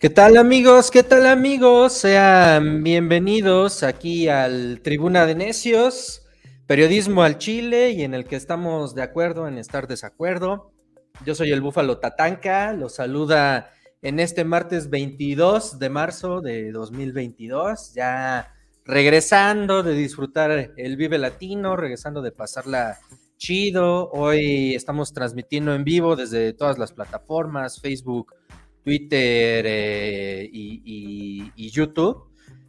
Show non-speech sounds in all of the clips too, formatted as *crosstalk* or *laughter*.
¿Qué tal amigos? ¿Qué tal amigos? Sean bienvenidos aquí al Tribuna de Necios, periodismo al Chile y en el que estamos de acuerdo en estar desacuerdo. Yo soy el Búfalo Tatanca, los saluda en este martes 22 de marzo de 2022, ya regresando de disfrutar el Vive Latino, regresando de pasarla chido. Hoy estamos transmitiendo en vivo desde todas las plataformas, Facebook, Twitter eh, y, YouTube.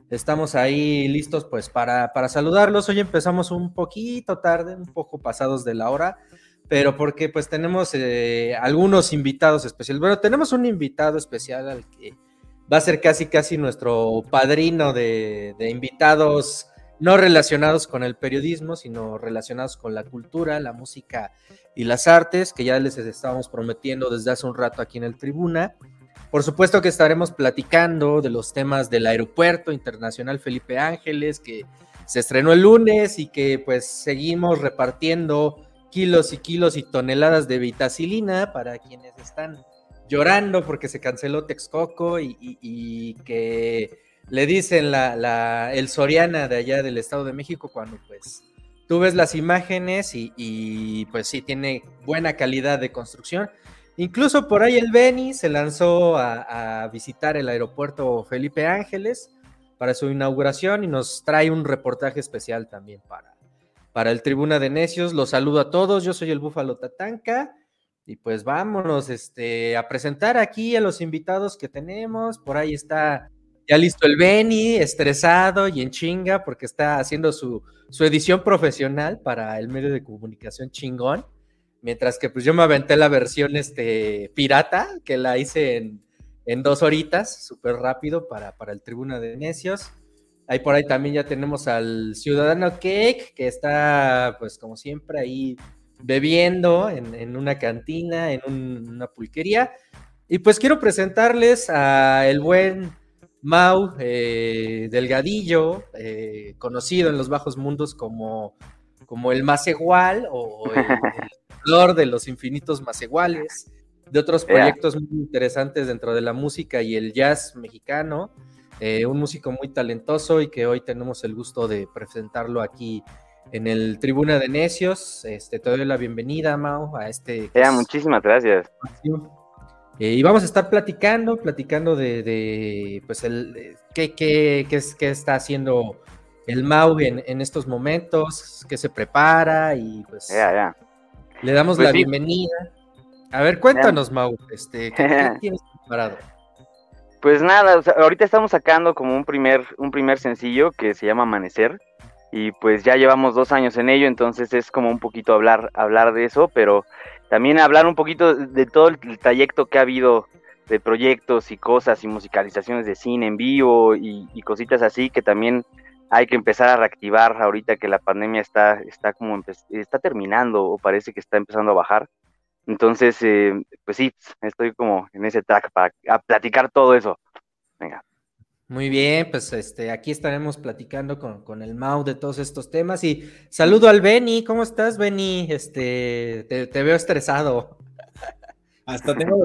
Estamos ahí listos pues para, para saludarlos. Hoy empezamos un poquito tarde, un poco pasados de la hora, pero porque pues tenemos eh, algunos invitados especiales. Bueno, tenemos un invitado especial al que va a ser casi casi nuestro padrino de, de invitados no relacionados con el periodismo, sino relacionados con la cultura, la música y las artes, que ya les estábamos prometiendo desde hace un rato aquí en el Tribuna. Por supuesto que estaremos platicando de los temas del Aeropuerto Internacional Felipe Ángeles, que se estrenó el lunes y que pues seguimos repartiendo kilos y kilos y toneladas de vitacilina para quienes están llorando porque se canceló Texcoco y, que le dicen la, el Soriana de allá del Estado de México cuando pues tú ves las imágenes y, y pues sí tiene buena calidad de construcción Incluso por ahí el Beni se lanzó a, visitar el aeropuerto Felipe Ángeles para su inauguración y nos trae un reportaje especial también para, para el Tribuna de Necios. Los saludo a todos, yo soy el Búfalo Tatanca y pues vámonos este, a presentar aquí a los invitados que tenemos. Por ahí está ya listo el Beni, estresado y en chinga porque está haciendo su, su edición profesional para el medio de comunicación chingón. Mientras que pues yo me aventé la versión este, pirata, que la hice en, en dos horitas, súper rápido para, para el Tribuna de Necios. Ahí por ahí también ya tenemos al Ciudadano Cake, que está, pues como siempre, ahí bebiendo en, una cantina, en una pulquería. Y pues quiero presentarles a el buen Mau eh, Delgadillo, eh, conocido en los bajos mundos como, como el más igual o el *laughs* de los infinitos más iguales, de otros proyectos muy interesantes dentro de la música y el jazz mexicano. Eh, un músico muy talentoso y que hoy tenemos el gusto de presentarlo aquí en el Tribuna de Necios. Este, te doy la bienvenida, Mau, a este. muchísimas gracias. Eh, y vamos a estar platicando, platicando de, pues, el, qué, qué, qué, está haciendo el Mau en, estos momentos, qué se prepara y pues. Le damos pues la bienvenida. A ver, cuéntanos, Mau, este, ¿qué, *laughs* tienes preparado? Pues nada, ahorita estamos sacando como un primer, un primer sencillo que se llama Amanecer. Y pues ya llevamos dos años en ello, entonces es como un poquito hablar, hablar de eso, pero también hablar un poquito de todo el trayecto que ha habido de proyectos y cosas y musicalizaciones de cine en vivo y, y cositas así que también hay que empezar a reactivar ahorita que la pandemia está, está como está terminando o parece que está empezando a bajar. Entonces, eh, pues sí, estoy como en ese track para platicar todo eso. Venga. Muy bien, pues este, aquí estaremos platicando con, el Mau de todos estos temas y saludo al Benny, ¿cómo estás Benny? Este, te veo estresado. Hasta tengo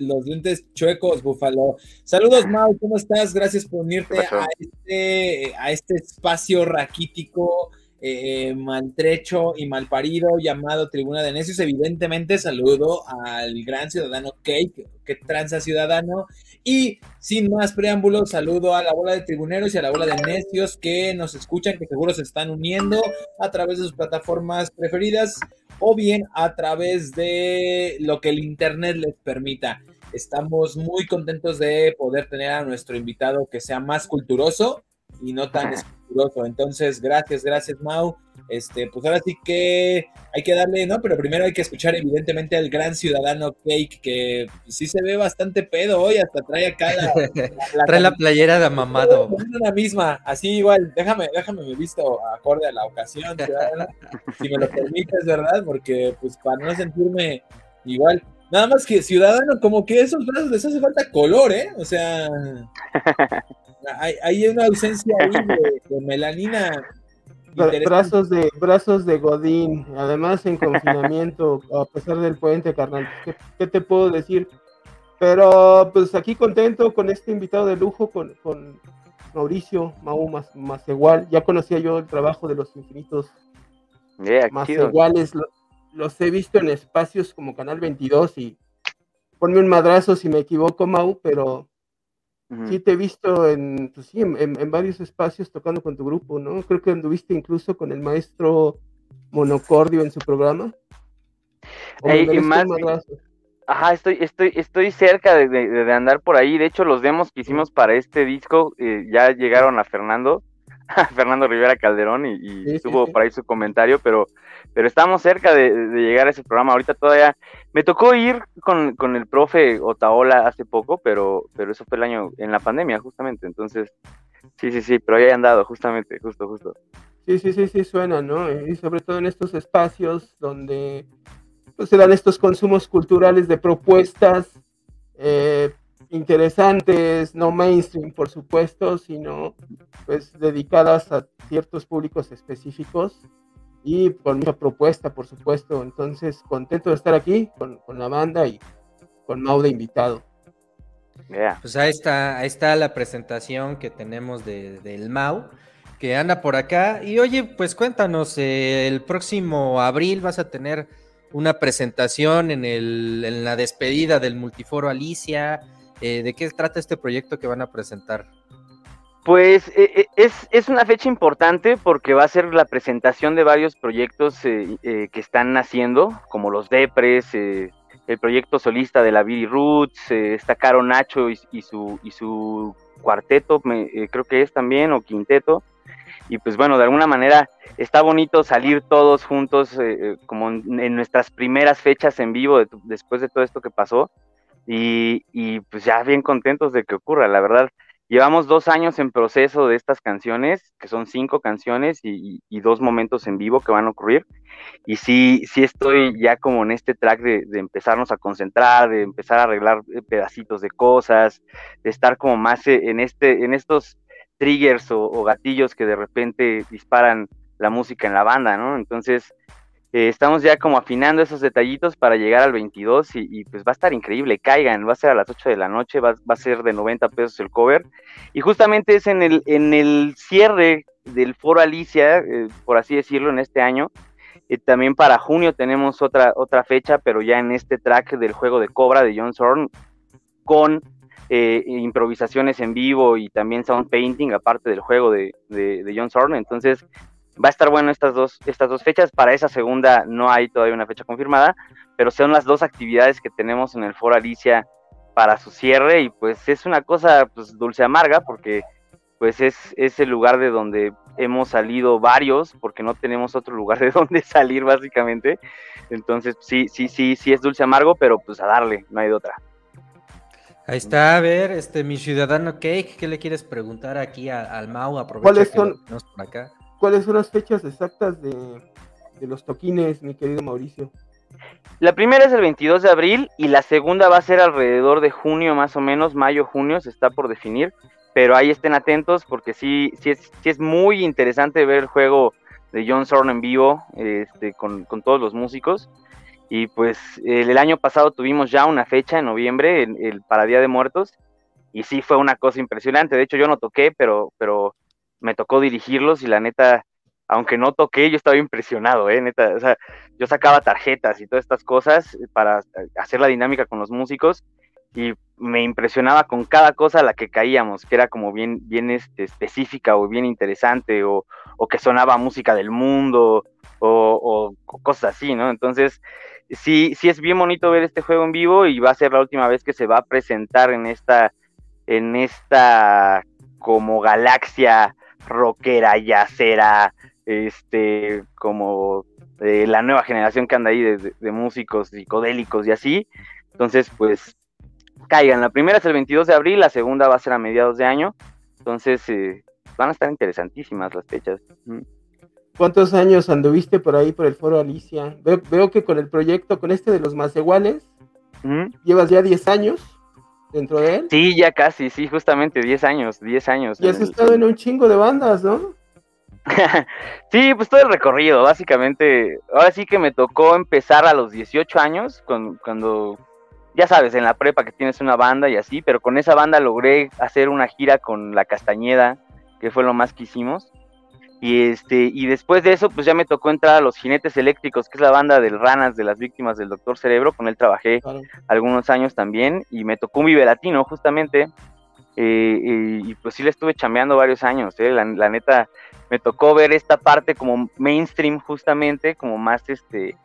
los dientes, chuecos, Búfalo. Saludos, Mau, ¿cómo estás? Gracias por unirte a este, a este espacio raquítico, eh, maltrecho y malparido llamado Tribuna de Necios. Evidentemente, saludo al gran ciudadano Cake, que tranza ciudadano. Y sin más preámbulos, saludo a la bola de tribuneros y a la bola de necios que nos escuchan, que seguro se están uniendo a través de sus plataformas preferidas o bien a través de lo que el Internet les permita. Estamos muy contentos de poder tener a nuestro invitado que sea más culturoso y no tan *laughs* Entonces, gracias, gracias, Mau. Este, pues ahora sí que hay que darle, ¿no? Pero primero hay que escuchar evidentemente al gran ciudadano Cake, que sí se ve bastante pedo hoy, hasta trae acá la... *laughs* trae la playera de mamado. La misma, así igual, déjame, déjame me visto acorde a la ocasión, *laughs* si me lo permites, ¿verdad? Porque pues para no sentirme igual. Nada más que ciudadano, como que esos brazos les hace falta color, ¿eh? O sea, *laughs* hay, hay una ausencia ahí de melanina brazos de brazos de Godín, además en confinamiento, a pesar del puente, carnal. ¿Qué, te puedo decir? Pero pues aquí contento con este invitado de lujo, con, con Mauricio Mau más, más igual. Ya conocía yo el trabajo de los infinitos más iguales. los he visto en espacios como Canal 22 y ponme un madrazo si me equivoco, Mau, pero sí te he visto en, pues, sí, en, varios espacios tocando con tu grupo, ¿no? Creo que anduviste incluso con el maestro Monocordio en su programa. y más, Ajá, estoy, estoy, estoy cerca de, andar por ahí. De hecho, los demos que hicimos para este disco eh, ya llegaron a Fernando, *laughs* Fernando Rivera Calderón, y, tuvo por ahí su comentario, pero, pero estamos cerca de, llegar a ese programa. Ahorita todavía me tocó ir con, con, el profe Otaola hace poco, pero, pero eso fue el año en la pandemia, justamente. Entonces, sí, sí, sí, pero ahí he andado, justamente, justo, justo. Sí, sí, sí, sí, suena, ¿no? Y sobre todo en estos espacios donde pues se dan estos consumos culturales de propuestas eh, interesantes, no mainstream, por supuesto, sino pues dedicadas a ciertos públicos específicos y con mucha propuesta, por supuesto. Entonces, contento de estar aquí con, la banda y con Mau de invitado. Pues ahí está, ahí está la presentación que tenemos de, del Mau, que anda por acá. Y oye, pues cuéntanos, eh, el próximo abril vas a tener una presentación en, el, en la despedida del Multiforo Alicia. Eh, ¿De qué trata este proyecto que van a presentar? Pues eh, eh, es, es, una fecha importante porque va a ser la presentación de varios proyectos que están naciendo, como los Depres, el proyecto solista de la Billy Roots, está Caro Nacho y, su, y su cuarteto, creo que es también, o quinteto. Y pues bueno, de alguna manera está bonito salir todos juntos eh, eh, como en, nuestras primeras fechas en vivo después de todo esto que pasó y, pues ya bien contentos de que ocurra, la verdad. Llevamos dos años en proceso de estas canciones, que son cinco canciones y, dos momentos en vivo que van a ocurrir. Y sí, sí estoy ya como en este track de, de, empezarnos a concentrar, de empezar a arreglar eh, pedacitos de cosas, de estar como más en, este, en estos triggers o gatillos que de repente disparan la música en la banda, ¿no? Entonces, eh, estamos ya como afinando esos detallitos para llegar al 22 y, pues va a estar increíble, caigan, va a ser a las 8 de la noche, va, a ser de 90 pesos el cover. Y justamente es en el, en el cierre del foro Alicia, eh, por así decirlo, en este año. Eh, también para junio tenemos otra, otra fecha, pero ya en este track del juego de Cobra de John Zorn, con improvisaciones en vivo y también sound painting, aparte del juego de, de, de John Zorn. Entonces, va a estar bueno estas dos, estas dos fechas. Para esa segunda no hay todavía una fecha confirmada, pero son las dos actividades que tenemos en el Foro Alicia para su cierre y pues es una cosa pues dulce amarga porque pues es, es el lugar de donde hemos salido varios porque no tenemos otro lugar *laughs* de donde salir básicamente. Entonces sí, sí, sí, sí es dulce amargo, pero pues a darle, no hay de otra. Ahí está, a ver, este, mi ciudadano Cake, ¿qué le quieres preguntar aquí al Mau? Aprovecha ¿Cuáles son, por acá. ¿Cuáles son las fechas exactas de, los toquines, mi querido Mauricio? La primera es el 22 de abril y la segunda va a ser alrededor de junio, más o menos, mayo, junio, se está por definir. Pero ahí estén atentos porque sí, sí, es, muy interesante ver el juego de John Zorn en vivo este, con, todos los músicos. Y pues el, año pasado tuvimos ya una fecha en noviembre, el, para Día de Muertos, y sí fue una cosa impresionante. De hecho, yo no toqué, pero, pero me tocó dirigirlos y la neta, aunque no toqué, yo estaba impresionado, ¿eh? Neta, o sea, yo sacaba tarjetas y todas estas cosas para hacer la dinámica con los músicos y me impresionaba con cada cosa a la que caíamos, que era como bien, bien este, específica o bien interesante o, o que sonaba música del mundo o, o, cosas así, ¿no? Entonces, sí, sí es bien bonito ver este juego en vivo y va a ser la última vez que se va a presentar en esta, en esta como galaxia rockera, yacera, este, como eh, la nueva generación que anda ahí de, músicos psicodélicos y así. Entonces, pues, caigan. La primera es el 22 de abril, la segunda va a ser a mediados de año. Entonces, eh, van a estar interesantísimas las fechas. ¿Cuántos años anduviste por ahí por el foro Alicia? Veo, que con el proyecto, con este de los más iguales, llevas ya 10 años dentro de él. Sí, ya casi, sí, justamente 10 años, 10 años. Y has estado en un chingo de bandas, ¿no? *laughs* sí, pues todo el recorrido, básicamente. Ahora sí que me tocó empezar a los 18 años, cuando, ya sabes, en la prepa que tienes una banda y así, pero con esa banda logré hacer una gira con La Castañeda, que fue lo más que hicimos. Y este, y después de eso, pues ya me tocó entrar a los Jinetes Eléctricos, que es la banda del Ranas de las víctimas del Doctor Cerebro, con él trabajé algunos años también, y me tocó un Vive Latino, justamente, eh, y pues sí le estuve chambeando varios años, eh, la, neta, me tocó ver esta parte como mainstream, justamente, como más, este,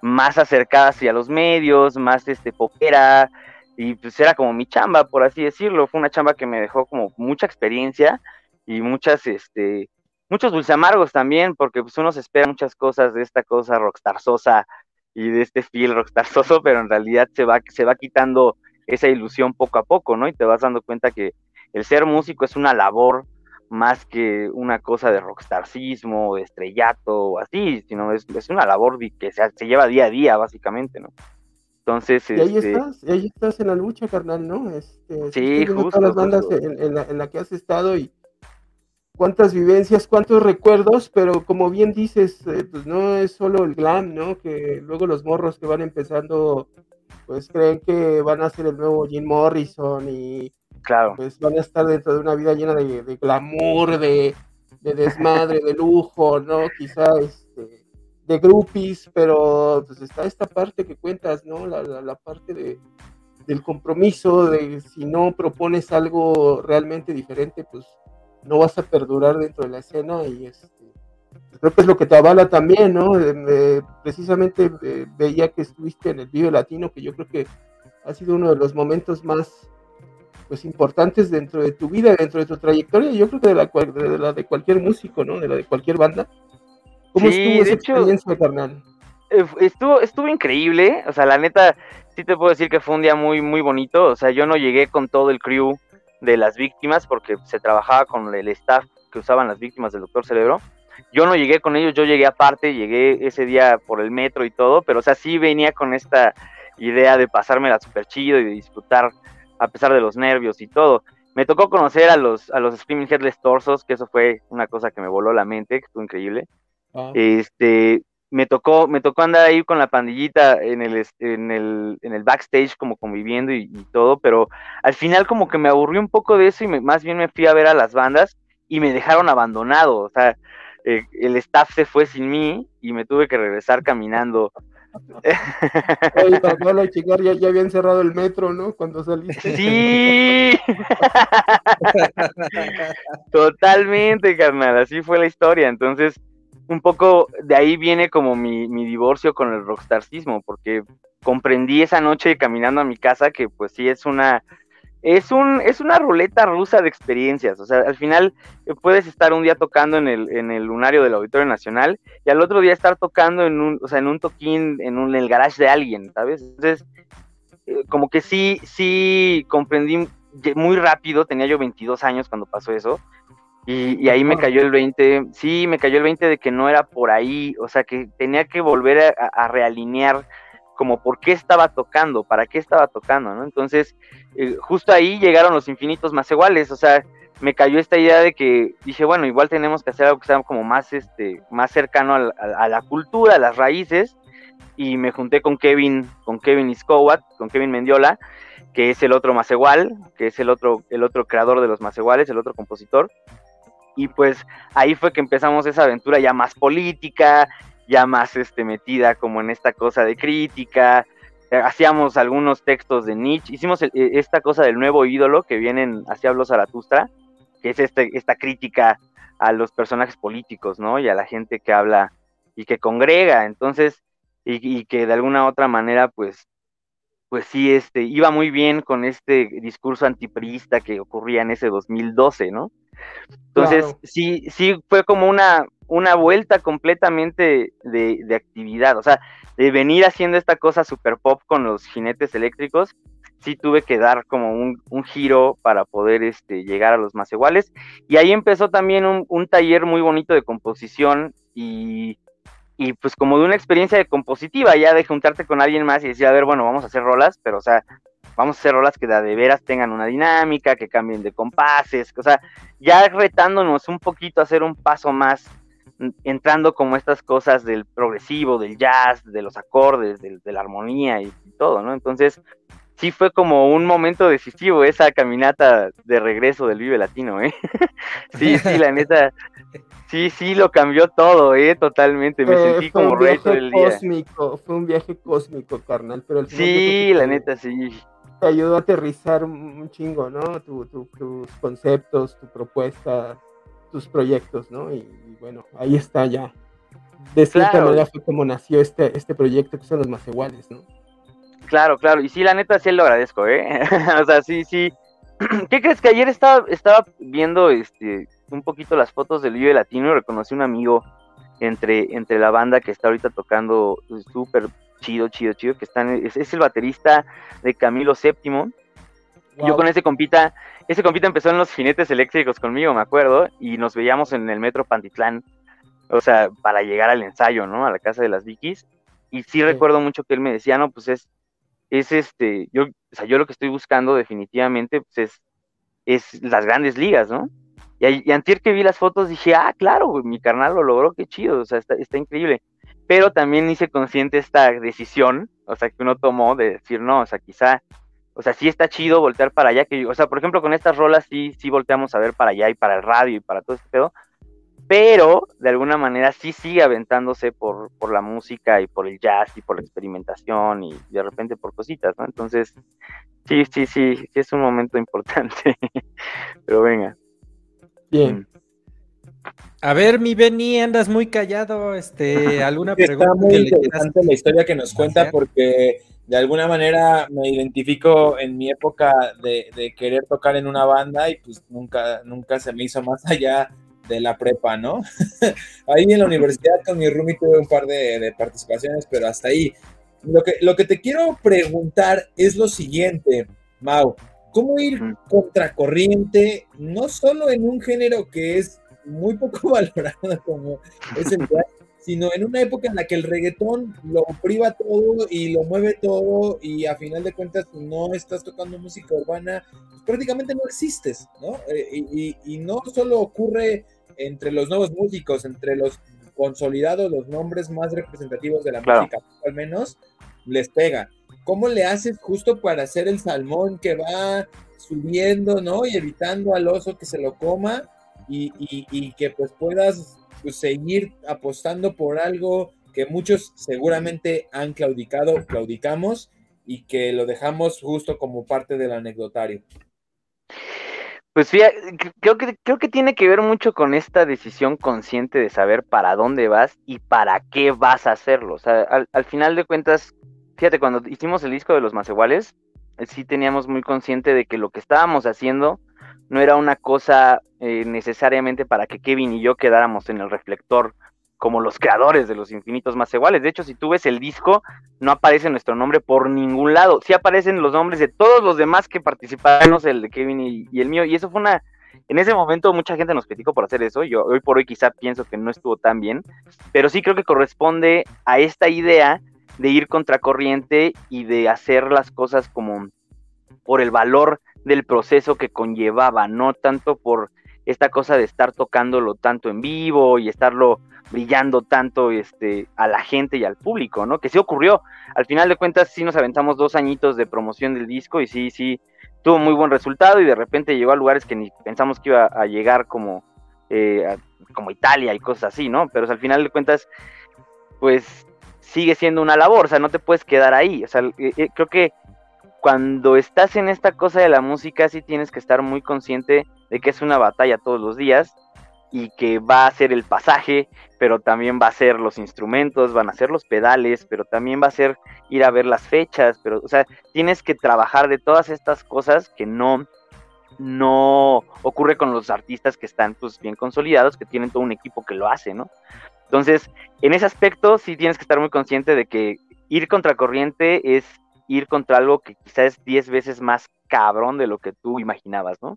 más acercada hacia los medios, más, este, popera, y pues era como mi chamba, por así decirlo, fue una chamba que me dejó como mucha experiencia y muchas, este, muchos dulce amargos también, porque pues uno se espera muchas cosas de esta cosa rockstar sosa y de este feel rockstar soso, *laughs* pero en realidad se va, se va quitando esa ilusión poco a poco, ¿no? Y te vas dando cuenta que el ser músico es una labor más que una cosa de rockstarcismo, de estrellato o así, sino es, es una labor que se, se, lleva día a día, básicamente, ¿no? Entonces, y ahí este estás, ahí estás en la lucha, carnal, ¿no? Este, sí, justo. Todas las bandas En, la, en la que has estado y, cuántas vivencias, cuántos recuerdos, pero como bien dices, eh, pues no es solo el glam, ¿no? Que luego los morros que van empezando, pues creen que van a ser el nuevo Jim Morrison y claro. pues van a estar dentro de una vida llena de, glamour, de, desmadre, de lujo, ¿no? Quizá este, de groupies, pero pues está esta parte que cuentas, ¿no? La, la, la parte de, del compromiso, de si no propones algo realmente diferente, pues no vas a perdurar dentro de la escena y este, creo que es lo que te avala también, ¿no? precisamente veía que estuviste en el video latino, que yo creo que ha sido uno de los momentos más pues importantes dentro de tu vida, dentro de tu trayectoria, yo creo que de la, de, la de cualquier músico, ¿no? De la de cualquier banda. ¿Cómo estuvo esa experiencia, carnal? Eh, estuvo, estuvo increíble, o sea, la neta, sí te puedo decir que fue un día muy, muy bonito, o sea, yo no llegué con todo el crew de las víctimas porque se trabajaba con el staff que usaban las víctimas del doctor Cerebro. Yo no llegué con ellos, yo llegué aparte, llegué ese día por el metro y todo, pero o sea, sí venía con esta idea de pasármela súper chido y de disfrutar a pesar de los nervios y todo. Me tocó conocer a los, a los Screaming Headless Torsos, que eso fue una cosa que me voló la mente, que fue increíble. Ah. Este, me tocó, me tocó andar ahí con la pandillita en el, en el, en el backstage como conviviendo y, todo, pero al final como que me aburrí un poco de eso y más bien me fui a ver a las bandas y me dejaron abandonado, o sea, eh, el staff se fue sin mí y me tuve que regresar caminando. Oye, *laughs* para chicar, ya, ya habían cerrado el metro, ¿no? Cuando saliste. Sí. *laughs* Totalmente, carnal, así fue la historia. Entonces, un poco de ahí viene como mi, divorcio con el rockstarcismo, porque comprendí esa noche caminando a mi casa que pues sí es una es un es una ruleta rusa de experiencias, o sea, al final eh, puedes estar un día tocando en el en el lunario del Auditorio Nacional y al otro día estar tocando en un o sea, en un toquín en un el garage de alguien, ¿sabes? Entonces, eh, como que sí sí comprendí muy rápido, tenía yo 22 años cuando pasó eso y, ahí me cayó el 20, sí, me cayó el 20 de que no era por ahí, o sea, que tenía que volver a, realinear como por qué estaba tocando, para qué estaba tocando, ¿no? Entonces, eh, justo ahí llegaron los infinitos más iguales, o sea, me cayó esta idea de que dije, bueno, igual tenemos que hacer algo que sea como más, este, más cercano a, la cultura, a las raíces, y me junté con Kevin, con Kevin Iskowat, con Kevin Mendiola, que es el otro más igual, que es el otro, el otro creador de los más iguales, el otro compositor, y pues ahí fue que empezamos esa aventura ya más política, ya más este, metida como en esta cosa de crítica, eh, hacíamos algunos textos de Nietzsche, hicimos e, esta cosa del nuevo ídolo que vienen hacia Hablo Zaratustra, que es este, esta crítica a los personajes políticos, ¿no? Y a la gente que habla y que congrega, entonces, y, y que de alguna otra manera, pues, pues sí, este, iba muy bien con este discurso antipriista que ocurría en ese 2012, ¿no? Entonces, sí, sí fue como una, una vuelta completamente de, actividad, o sea, de venir haciendo esta cosa super pop con los jinetes eléctricos, sí tuve que dar como un, giro para poder este, llegar a los más iguales. Y ahí empezó también un, taller muy bonito de composición y, y, pues como de una experiencia de compositiva, ya de juntarte con alguien más y decir, a ver, bueno, vamos a hacer rolas, pero o sea, vamos a hacer rolas que de veras tengan una dinámica, que cambien de compases, o sea, ya retándonos un poquito a hacer un paso más, entrando como estas cosas del progresivo, del jazz, de los acordes, de la armonía y, todo, ¿no? Entonces, sí fue como un momento decisivo esa caminata de regreso del Vive Latino, ¿eh? *laughs* sí, sí, la neta, sí, sí, lo cambió todo, ¿eh? Totalmente, me sentí como rey todo el día. Cósmico, fue un viaje cósmico, carnal, pero Sí, la neta, sí. Te ayudó a aterrizar un chingo, ¿no? tus conceptos, tu propuesta, tus proyectos, ¿no? Y, bueno, ahí está ya. De cierta manera fue como nació este, este proyecto que son los más iguales, ¿no? Claro, claro, y sí, la neta sí lo agradezco, ¿eh? *laughs* o sea, sí, sí. *clears throat* ¿Qué crees que ayer estaba, estaba viendo este un poquito las fotos del Vive Latino y reconocí un amigo entre, entre la banda que está ahorita tocando súper chido, chido, chido, que están, es, es, el baterista de Camilo VII. Yo con ese compita, ese compita empezó en los jinetes eléctricos conmigo, me acuerdo, y nos veíamos en el metro Pantitlán, o sea, para llegar al ensayo, ¿no? A la casa de las Vikis. Y sí, recuerdo mucho que él me decía, no, pues es, es este, yo, o sea, yo lo que estoy buscando definitivamente pues es, es las grandes ligas, ¿no? Y, y antier que vi las fotos dije, ah, claro, mi carnal lo logró, qué chido, o sea, está, está increíble. Pero también hice consciente esta decisión, o sea, que uno tomó de decir, no, o sea, quizá, o sea, sí está chido voltear para allá, que, o sea, por ejemplo, con estas rolas sí, sí volteamos a ver para allá y para el radio y para todo este pedo, pero de alguna manera sí sigue aventándose por, por la música y por el jazz y por la experimentación y de repente por cositas, ¿no? Entonces, sí, sí, sí, sí es un momento importante, *laughs* pero venga. Bien. Mm. A ver, mi Benny, andas muy callado, este, *laughs* ¿alguna pregunta? Está muy interesante la historia que nos cuenta porque de alguna manera me identifico en mi época de, de, querer tocar en una banda y pues nunca, nunca se me hizo más allá de la prepa, ¿no? *laughs* ahí en la universidad con mi roomie tuve un par de, participaciones, pero hasta ahí. Lo que, lo que te quiero preguntar es lo siguiente, Mau. ¿Cómo ir contracorriente, no solo en un género que es muy poco *laughs* valorado como es el jazz, sino en una época en la que el reggaetón lo priva todo y lo mueve todo y a final de cuentas no estás tocando música urbana, pues prácticamente no existes, ¿no? Eh, y, y, no solo ocurre entre los nuevos músicos, entre los consolidados, los nombres más representativos de la música, al menos, les pega. ¿Cómo le haces justo para hacer el salmón que va subiendo, ¿no? Y evitando al oso que se lo coma y, y, que pues puedas pues, seguir apostando por algo que muchos seguramente han claudicado, claudicamos y que lo dejamos justo como parte del anecdotario. Pues fíjate, creo que, creo que tiene que ver mucho con esta decisión consciente de saber para dónde vas y para qué vas a hacerlo. O sea, al, final de cuentas, fíjate, cuando hicimos el disco de los más iguales, eh, sí teníamos muy consciente de que lo que estábamos haciendo no era una cosa eh, necesariamente para que Kevin y yo quedáramos en el reflector como los creadores de los infinitos más iguales. De hecho, si tú ves el disco, no aparece nuestro nombre por ningún lado. Sí aparecen los nombres de todos los demás que participaron, el de Kevin y, el mío. Y eso fue una... En ese momento mucha gente nos criticó por hacer eso. Yo hoy por hoy quizá pienso que no estuvo tan bien. Pero sí creo que corresponde a esta idea de ir contracorriente y de hacer las cosas como por el valor del proceso que conllevaba, no tanto por esta cosa de estar tocándolo tanto en vivo y estarlo brillando tanto este, a la gente y al público, ¿no? Que sí ocurrió. Al final de cuentas, sí nos aventamos dos añitos de promoción del disco y sí, sí, tuvo muy buen resultado y de repente llegó a lugares que ni pensamos que iba a llegar como, eh, como Italia y cosas así, ¿no? Pero al final de cuentas, pues sigue siendo una labor, o sea, no te puedes quedar ahí. O sea, eh, eh, creo que cuando estás en esta cosa de la música, sí tienes que estar muy consciente de que es una batalla todos los días y que va a ser el pasaje, pero también va a ser los instrumentos, van a ser los pedales, pero también va a ser ir a ver las fechas, pero, o sea, tienes que trabajar de todas estas cosas que no, no ocurre con los artistas que están pues bien consolidados, que tienen todo un equipo que lo hace, ¿no? Entonces, en ese aspecto sí tienes que estar muy consciente de que ir contra corriente es ir contra algo que quizás es 10 veces más cabrón de lo que tú imaginabas, ¿no?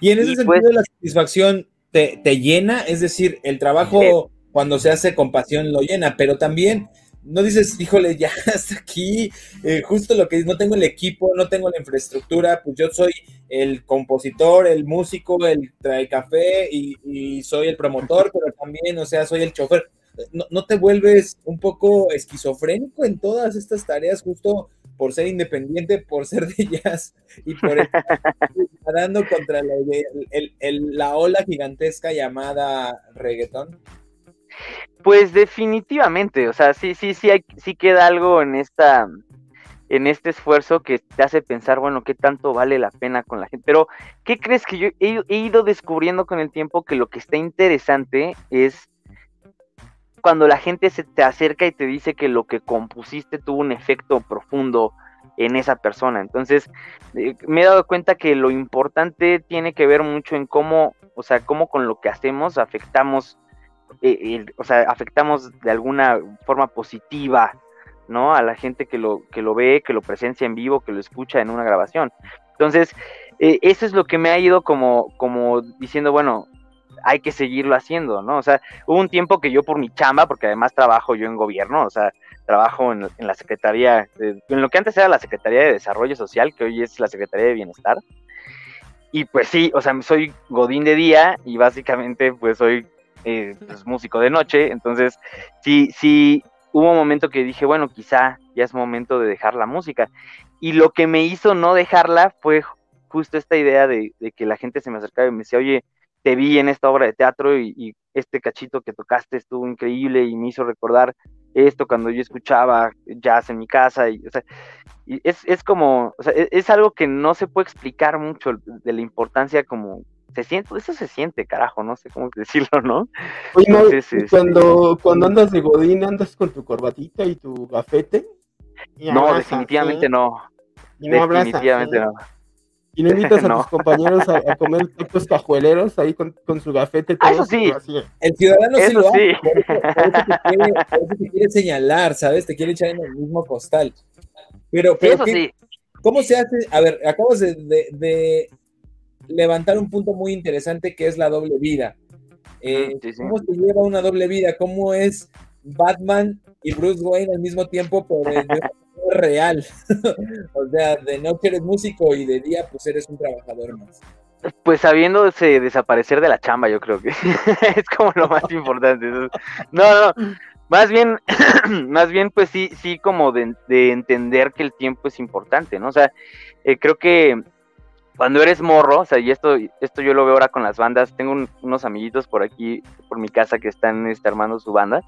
Y en ese sentido pues la satisfacción te, llena, es decir, el trabajo cuando se hace con pasión lo llena, pero también no dices, híjole, ya *laughs* hasta aquí, eh, justo lo que no tengo el equipo, no tengo la infraestructura, pues yo soy el compositor, el músico, el trae café y, soy el promotor, *laughs* pero también, o sea, soy el chofer. No, no, te vuelves un poco esquizofrénico en todas estas tareas justo por ser independiente, por ser de jazz y por estar *laughs* dando contra la, la ola gigantesca llamada reggaetón? Pues definitivamente, o sea, sí, sí, sí, hay, sí queda algo en esta, en este esfuerzo que te hace pensar, bueno, qué tanto vale la pena con la gente. Pero, ¿qué crees que yo he, ido descubriendo con el tiempo que lo que está interesante es cuando la gente se te acerca y te dice que lo que compusiste tuvo un efecto profundo en esa persona. Entonces, eh, me he dado cuenta que lo importante tiene que ver mucho en cómo, o sea, cómo con lo que hacemos afectamos, eh, o sea, afectamos de alguna forma positiva ¿no? A la gente que lo, que lo ve, que lo presencia en vivo, que lo escucha en una grabación. Entonces, eh, eso es lo que me ha ido como, como diciendo, bueno, hay que seguirlo haciendo, ¿no? O sea, hubo un tiempo que yo por mi chamba, porque además trabajo yo en gobierno, o sea, trabajo en, la Secretaría, en lo que antes era la Secretaría de Desarrollo Social, que hoy es la Secretaría de Bienestar. Y pues sí, o sea, soy godín de día y básicamente pues soy eh, pues, músico de noche, entonces sí, sí, hubo un momento que dije, bueno, quizá ya es momento de dejar la música. Y lo que me hizo no dejarla fue justo esta idea de, que la gente se me acercaba y me decía, oye, te vi en esta obra de teatro y, este cachito que tocaste estuvo increíble y me hizo recordar esto cuando yo escuchaba jazz en mi casa. Y, o sea, y es, es, como, o sea, es, es, algo que no se puede explicar mucho de la importancia como se siente, eso se siente, carajo, no sé cómo *laughs* decirlo, ¿no? Oye, este, cuando, cuando andas de Godín, andas con tu corbatita y tu gafete. no, definitivamente no. definitivamente no. Y no invitas a *laughs* tus compañeros a, comer tipos cajueleros ahí con, su gafete. Ah, eso sí. El ciudadano sí lo hace. Por te quiere, señalar, ¿sabes? Te quiere echar en el mismo costal. Pero, pero sí. ¿cómo se hace? A ver, acabas de levantar un punto muy interesante que es la doble vida. Eh, ¿Cómo se lleva una doble vida? ¿Cómo es Batman y Bruce Wayne al mismo tiempo por el *laughs* real? *laughs* o sea, de noche eres músico y de día pues eres un trabajador más. Pues sabiéndose desaparecer de la chamba, yo creo que *laughs* es como lo más importante. No, no, más bien, *clears throat* más bien, pues sí, sí, como de, entender que el tiempo es importante, ¿no? O sea, eh, creo que cuando eres morro, o sea, y esto, esto yo lo veo ahora con las bandas, tengo unos amiguitos por aquí, por mi casa, que están este, armando su banda,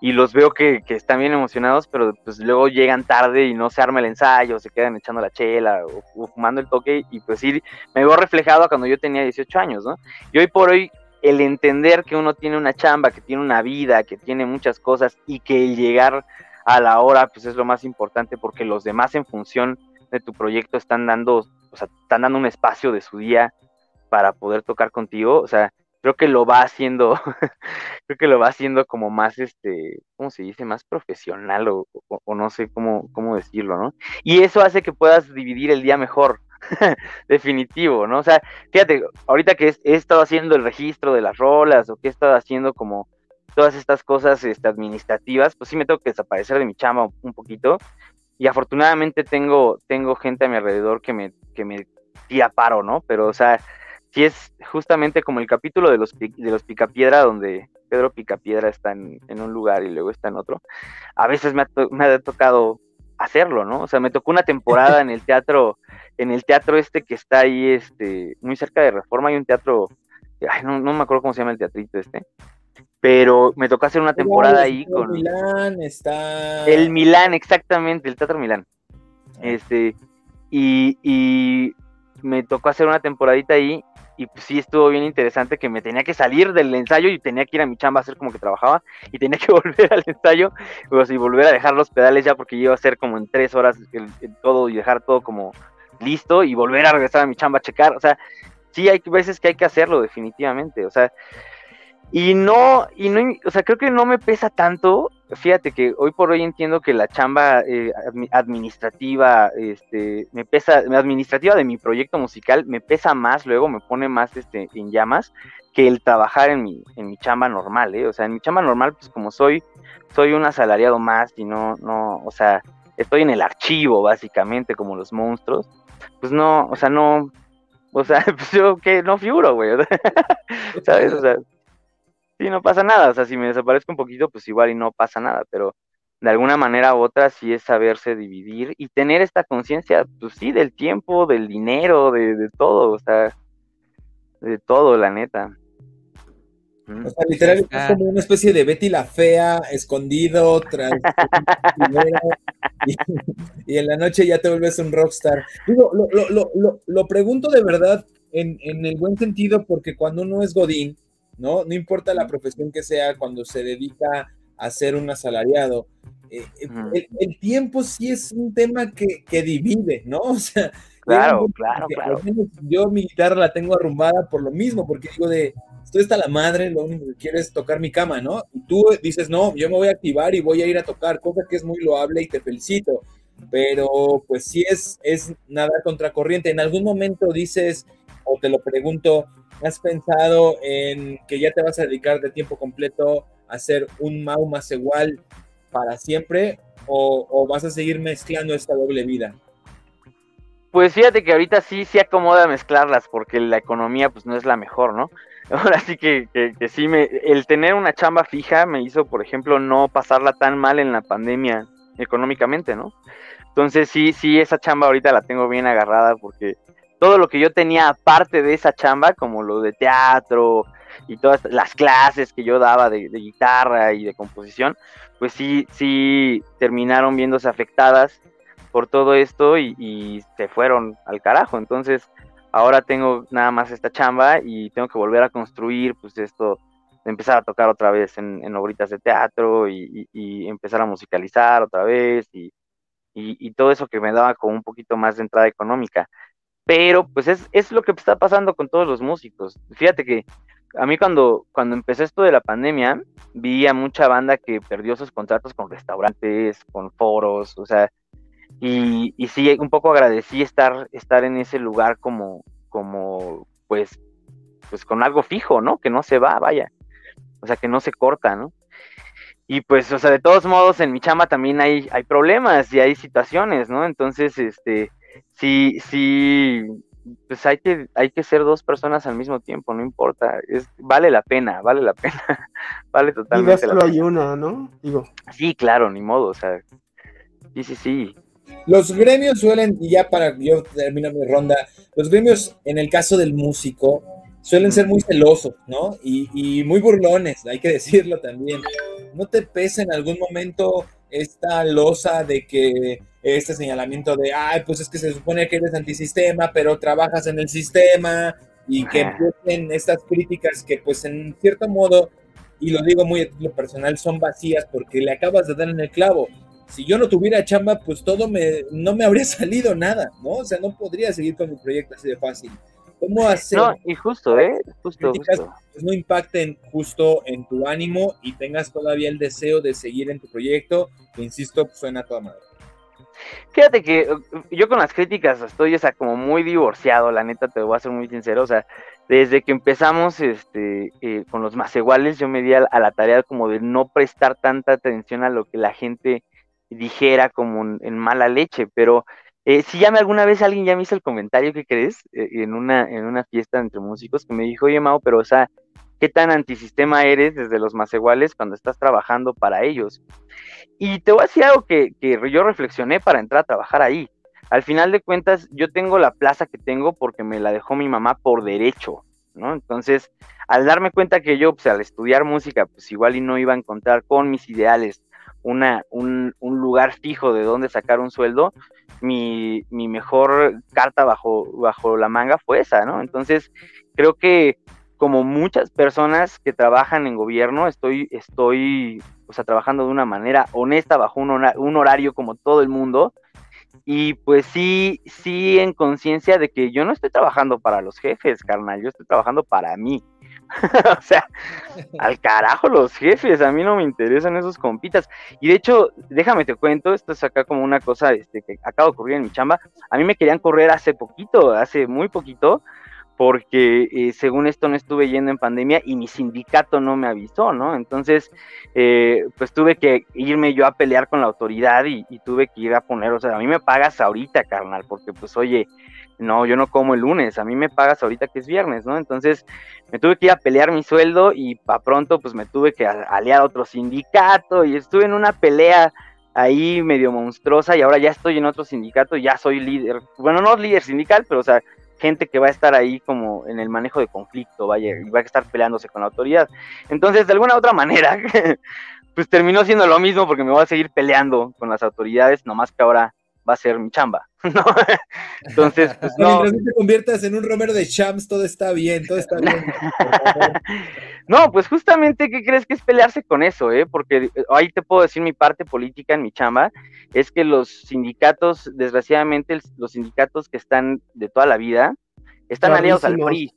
y los veo que, están bien emocionados, pero pues luego llegan tarde y no se arma el ensayo, se quedan echando la chela o, fumando el toque, y pues sí, me veo reflejado cuando yo tenía 18 años, ¿no? Y hoy por hoy, el entender que uno tiene una chamba, que tiene una vida, que tiene muchas cosas, y que el llegar a la hora, pues es lo más importante, porque los demás en función de tu proyecto están dando o sea, están dando un espacio de su día para poder tocar contigo, o sea, creo que lo va haciendo, *laughs* creo que lo va haciendo como más, este, ¿cómo se dice? Más profesional o, no sé cómo, cómo decirlo, ¿no? Y eso hace que puedas dividir el día mejor, *laughs* definitivo, ¿no? O sea, fíjate, ahorita que he, estado haciendo el registro de las rolas o que he estado haciendo como todas estas cosas este, administrativas, pues sí me tengo que desaparecer de mi chamba un poquito y afortunadamente tengo, tengo gente a mi alrededor que me, que me paro, ¿no? Pero, o sea, si es justamente como el capítulo de los, de los Picapiedra, donde Pedro Picapiedra está en, un lugar y luego está en otro, a veces me ha, me ha tocado hacerlo, ¿no? O sea, me tocó una temporada en el teatro, en el teatro este que está ahí, este, muy cerca de Reforma, hay un teatro, ay, no, no me acuerdo cómo se llama el teatrito este, pero me tocó hacer una temporada ahí con... El Milán está... El Milán, exactamente, el Teatro Milán. Este, y, y me tocó hacer una temporadita ahí y pues sí estuvo bien interesante que me tenía que salir del ensayo y tenía que ir a mi chamba a hacer como que trabajaba y tenía que *laughs* volver al ensayo pues, y volver a dejar los pedales ya porque iba a hacer como en tres horas todo y dejar todo como listo y volver a regresar a mi chamba a checar, o sea, sí hay veces que hay que hacerlo definitivamente, o sea, y no, y no, o sea, creo que no me pesa tanto. Fíjate que hoy por hoy entiendo que la chamba eh, administrativa, este, me pesa, administrativa de mi proyecto musical me pesa más, luego me pone más este, en llamas que el trabajar en mi, en mi chamba normal, ¿eh? O sea, en mi chamba normal, pues como soy, soy un asalariado más y no, no, o sea, estoy en el archivo básicamente como los monstruos, pues no, o sea, no, o sea, *laughs* pues yo que no figuro, güey, *laughs* ¿sabes? O sea, sí, no pasa nada. O sea, si me desaparezco un poquito, pues igual y no pasa nada, pero de alguna manera u otra sí es saberse dividir y tener esta conciencia, pues sí, del tiempo, del dinero, de, todo, o sea, de todo, la neta. O sea, literal, es como una especie de Betty la Fea, escondido, tras *laughs* *laughs* y, y, en la noche ya te vuelves un rockstar. Digo, lo, lo, lo, lo pregunto de verdad en, en, el buen sentido, porque cuando uno es Godín, ¿no? No importa la profesión que sea, cuando se dedica a ser un asalariado, eh, eh, el, tiempo sí es un tema que, que divide, ¿no? *laughs* O sea, claro, claro, claro. Yo mi guitarra la tengo arrumbada por lo mismo, porque digo de, estoy hasta la madre, lo único que quiero es tocar mi cama, ¿no? Y tú dices, no, yo me voy a activar y voy a ir a tocar, cosa que es muy loable y te felicito, pero pues sí es, es nada contracorriente. En algún momento dices, o te lo pregunto, ¿has pensado en que ya te vas a dedicar de tiempo completo a hacer un Mau más igual para siempre o, vas a seguir mezclando esta doble vida? Pues fíjate que ahorita sí se acomoda mezclarlas porque la economía pues no es la mejor, ¿no? *laughs* Ahora sí que, que, sí me el tener una chamba fija me hizo, por ejemplo, no pasarla tan mal en la pandemia económicamente, ¿no? Entonces sí, sí, esa chamba ahorita la tengo bien agarrada porque todo lo que yo tenía aparte de esa chamba, como lo de teatro y todas las clases que yo daba de, guitarra y de composición, pues sí, sí terminaron viéndose afectadas por todo esto y, se fueron al carajo. Entonces, ahora tengo nada más esta chamba y tengo que volver a construir, pues esto, empezar a tocar otra vez en, en obritas de teatro y, empezar a musicalizar otra vez y, todo eso que me daba como un poquito más de entrada económica. Pero pues es, es lo que está pasando con todos los músicos. Fíjate que a mí cuando, cuando empecé esto de la pandemia, vi a mucha banda que perdió sus contratos con restaurantes, con foros, o sea, y, y sí, un poco agradecí estar, estar en ese lugar como, como, pues, pues con algo fijo, ¿no? Que no se va, vaya. O sea, que no se corta, ¿no? Y pues, o sea, de todos modos, en mi chama también hay, hay problemas y hay situaciones, ¿no? Entonces, este, sí, sí, pues hay que, hay que ser dos personas al mismo tiempo, no importa, es, vale la pena, vale la pena, *laughs* vale totalmente. Y la hay una, ¿no? Digo. Sí, claro, ni modo, o sea, sí, sí, sí. Los gremios suelen, y ya para yo termino mi ronda, los gremios, en el caso del músico, suelen ser muy celosos, ¿no? Y, y muy burlones, hay que *laughs* decirlo también. ¿No te pesa en algún momento esta losa de que este señalamiento de, ay, pues es que se supone que eres antisistema, pero trabajas en el sistema y que empiecen estas críticas que pues en cierto modo, y lo digo muy a título personal, son vacías porque le acabas de dar en el clavo. Si yo no tuviera chamba, pues todo me, no me habría *laughs* salido nada, ¿no? O sea, no podría seguir con mi proyecto así de fácil. ¿Cómo hacer? No, y justo, ¿eh? Justo, justo. Pues, no impacten justo en tu ánimo y tengas todavía el deseo de seguir en tu proyecto, que insisto, suena a toda madre. Fíjate que uh, yo con las críticas estoy, o como muy divorciado, la neta, te voy a ser muy sincero, o sea, desde que empezamos este, eh, con los más iguales, yo me di a, la tarea como de no prestar tanta atención a lo que la gente dijera como en mala leche, pero eh, si ya me alguna vez alguien ya me hizo el comentario, ¿qué crees? Eh, en, una, en una fiesta entre músicos, que me dijo, oye, Mao, pero o sea, ¿qué tan antisistema eres desde los más iguales cuando estás trabajando para ellos? Y te voy a decir algo que, que yo reflexioné para entrar a trabajar ahí. Al final de cuentas, yo tengo la plaza que tengo porque me la dejó mi mamá por derecho, ¿no? Entonces, al darme cuenta que yo, pues al estudiar música, pues igual y no iba a encontrar con mis ideales una, un, un lugar fijo de donde sacar un sueldo, mi, mi mejor carta bajo, bajo la manga fue esa, ¿no? Entonces, creo que como muchas personas que trabajan en gobierno, estoy, estoy, o sea, trabajando de una manera honesta bajo un, un horario como todo el mundo. Y pues sí, sí en conciencia de que yo no estoy trabajando para los jefes, carnal, yo estoy trabajando para mí. *laughs* o sea, al carajo los jefes, a mí no me interesan esos compitas. Y de hecho, déjame te cuento, esto es acá como una cosa este, que acaba de ocurrir en mi chamba. A mí me querían correr hace poquito, hace muy poquito, porque eh, según esto no estuve yendo en pandemia y mi sindicato no me avisó, ¿no? Entonces, eh, pues tuve que irme yo a pelear con la autoridad y, tuve que ir a poner, o sea, a mí me pagas ahorita, carnal, porque pues oye, no, yo no como el lunes, a mí me pagas ahorita que es viernes, ¿no? Entonces, me tuve que ir a pelear mi sueldo y para pronto pues me tuve que aliar a otro sindicato y estuve en una pelea ahí medio monstruosa y ahora ya estoy en otro sindicato, ya soy líder, bueno, no líder sindical, pero o sea, gente que va a estar ahí como en el manejo de conflicto, vaya, y va a estar peleándose con la autoridad. Entonces, de alguna otra manera, *laughs* pues terminó siendo lo mismo porque me voy a seguir peleando con las autoridades, nomás que ahora va a ser mi chamba, *laughs* ¿no? Entonces, pues no. Mientras te conviertas en un Romero de Champs, todo está bien, todo está bien. *laughs* no, pues justamente, ¿qué crees que es pelearse con eso, eh? Porque eh, ahí te puedo decir mi parte política en mi chamba, es que los sindicatos, desgraciadamente, los sindicatos que están de toda la vida, están aliados al PRI.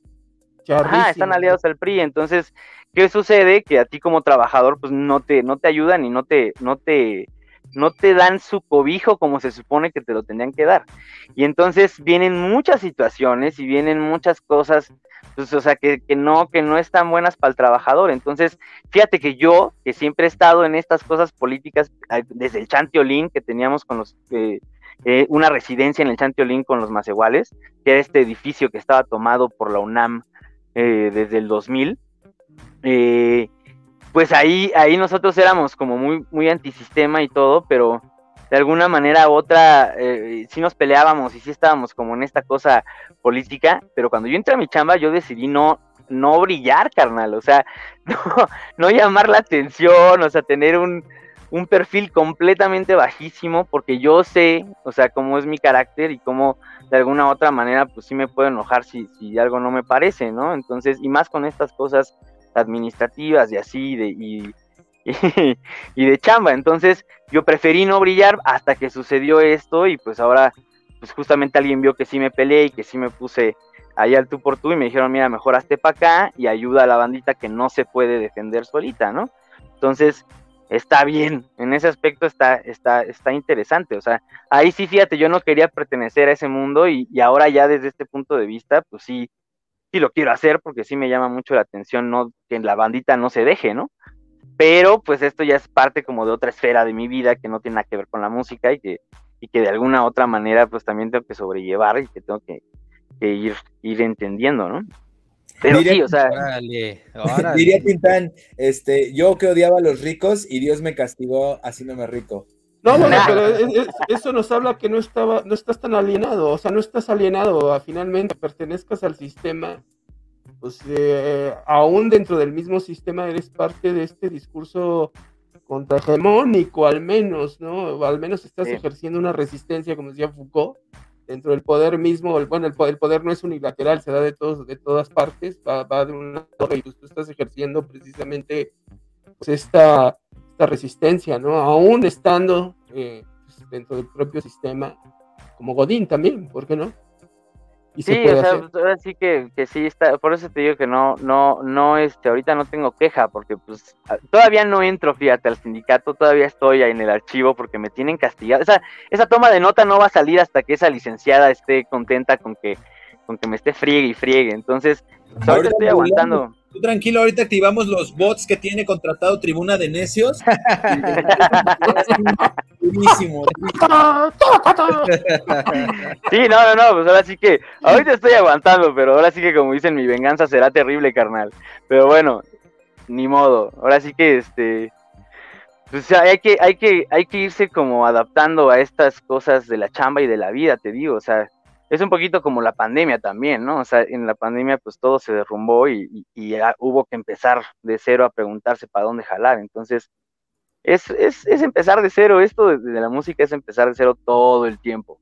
Ajá, están aliados al PRI, entonces, ¿qué sucede? Que a ti como trabajador, pues no te, no te ayudan y no te, no te, no te dan su cobijo como se supone que te lo tendrían que dar. Y entonces vienen muchas situaciones y vienen muchas cosas, pues, o sea, que, no, que no están buenas para el trabajador. Entonces, fíjate que yo, que siempre he estado en estas cosas políticas, desde el Chantiolín que teníamos con los... Eh, eh, una residencia en el Chantiolín con los Maceguales, que era este edificio que estaba tomado por la UNAM eh, desde el 2000. Eh, pues ahí, ahí nosotros éramos como muy, muy antisistema y todo, pero de alguna manera u otra eh, sí nos peleábamos y sí estábamos como en esta cosa política, pero cuando yo entré a mi chamba yo decidí no, no brillar, carnal, o sea, *laughs* no, no llamar la atención, o sea, tener un, un perfil completamente bajísimo, porque yo sé, o sea, cómo es mi carácter y cómo de alguna u otra manera, pues sí me puedo enojar si, si algo no me parece, ¿no? Entonces, y más con estas cosas administrativas y así, de, y, *laughs* y, de chamba. Entonces yo preferí no brillar hasta que sucedió esto y pues ahora, pues justamente alguien vio que sí me peleé y que sí me puse ahí al tú por tú y me dijeron, mira, mejor hazte para acá y ayuda a la bandita que no se puede defender solita, ¿no? Entonces, está bien, en ese aspecto está, está, está interesante, o sea, ahí sí, fíjate, yo no quería pertenecer a ese mundo y ahora ya desde este punto de vista, pues sí, sí lo quiero hacer porque sí me llama mucho la atención no que la bandita no se deje, ¿no? Pero pues esto ya es parte como de otra esfera de mi vida que no tiene nada que ver con la música y que, y que de alguna otra manera pues también tengo que sobrellevar y que tengo que, ir, ir entendiendo, ¿no? Pero sí, o sea. *laughs* Diría Tintán, este, yo que odiaba a los ricos y Dios me castigó haciéndome rico. No, bueno, *laughs* pero eso nos habla que no estaba, no estás tan alienado, o sea, no estás alienado, a, finalmente pertenezcas al sistema, pues eh, aún dentro del mismo sistema eres parte de este discurso contrahegemónico, al menos, ¿no? O al menos estás ejerciendo una resistencia, como decía Foucault, dentro del poder mismo, bueno, el, poder no es unilateral, se da de todos, de todas partes, va, va de una y tú estás ejerciendo precisamente pues, esta resistencia, ¿no? Aún estando eh, pues, dentro del propio sistema, como Godín también, ¿por qué no? Y sí, o sea, ahora sí que, que, sí está, por eso te digo que no, no, no, este, ahorita no tengo queja, porque pues todavía no entro, fíjate, al sindicato, todavía estoy ahí en el archivo porque me tienen castigado. Esa, esa toma de nota no va a salir hasta que esa licenciada esté contenta con que, con que me esté friegue y friegue. Entonces, ahorita estoy aguantando. Tú tranquilo, ahorita activamos los bots que tiene contratado Tribuna de Necios. *laughs* Buenísimo. Sí, no, no, no, pues ahora sí que, ahorita estoy aguantando, pero ahora sí que como dicen, mi venganza será terrible, carnal. Pero bueno, ni modo. Ahora sí que este pues hay que, hay que, hay que irse como adaptando a estas cosas de la chamba y de la vida, te digo, o sea, es un poquito como la pandemia también, ¿no? O sea, en la pandemia pues todo se derrumbó y, hubo que empezar de cero a preguntarse para dónde jalar. Entonces, es, es, es empezar de cero, esto de, la música es empezar de cero todo el tiempo,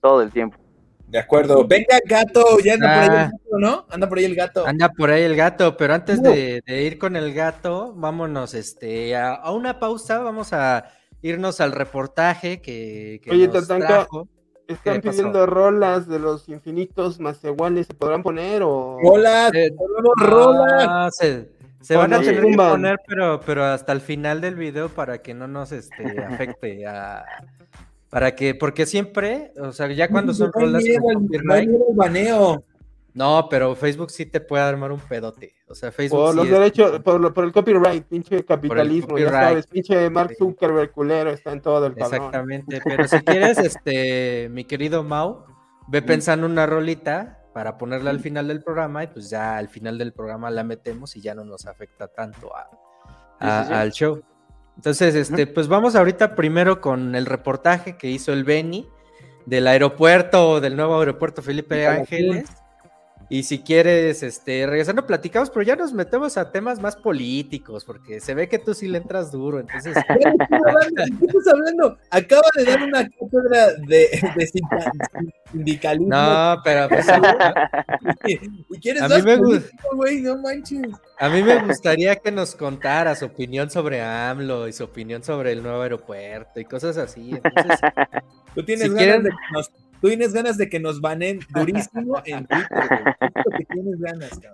todo el tiempo. De acuerdo. Venga, gato, ya anda por ahí el ah. gato, ¿no? Anda por ahí el gato. Anda por ahí el gato, pero antes de, ir con el gato, vámonos este, a, una pausa, vamos a irnos al reportaje que, que Oye, nos trajo. Están pidiendo rolas de los infinitos más iguales, ¿se podrán poner o...? ¡Rolas! Eh, rolas! se, van a tener que poner, pero, pero hasta el final del video para que no nos este, afecte a... Para que, porque siempre, o sea, ya cuando son rolas... baneo. No, pero Facebook sí te puede armar un pedote. O sea, Facebook. Por los derechos, por, el copyright, pinche capitalismo, ya sabes, pinche Mark Zuckerberg culero está en todo el cabrón. Exactamente, pero si quieres, este, mi querido Mau, ve pensando una rolita para ponerla al final del programa y pues ya al final del programa la metemos y ya no nos afecta tanto al show. Entonces, este, pues vamos ahorita primero con el reportaje que hizo el Beni del aeropuerto, del nuevo aeropuerto Felipe Ángeles. Y si quieres, este, regresando, platicamos, pero ya nos metemos a temas más políticos, porque se ve que tú sí le entras duro, entonces. *laughs* ¿Qué estás hablando? Acaba de dar una cátedra de, de sindicalismo. No, pero pues. ¿Y quieres a mí me güey? No manches. A mí me gustaría que nos contara su opinión sobre AMLO y su opinión sobre el nuevo aeropuerto y cosas así. Entonces, tú tienes ganas de que nos Tú tienes ganas de que nos banen durísimo en Twitter.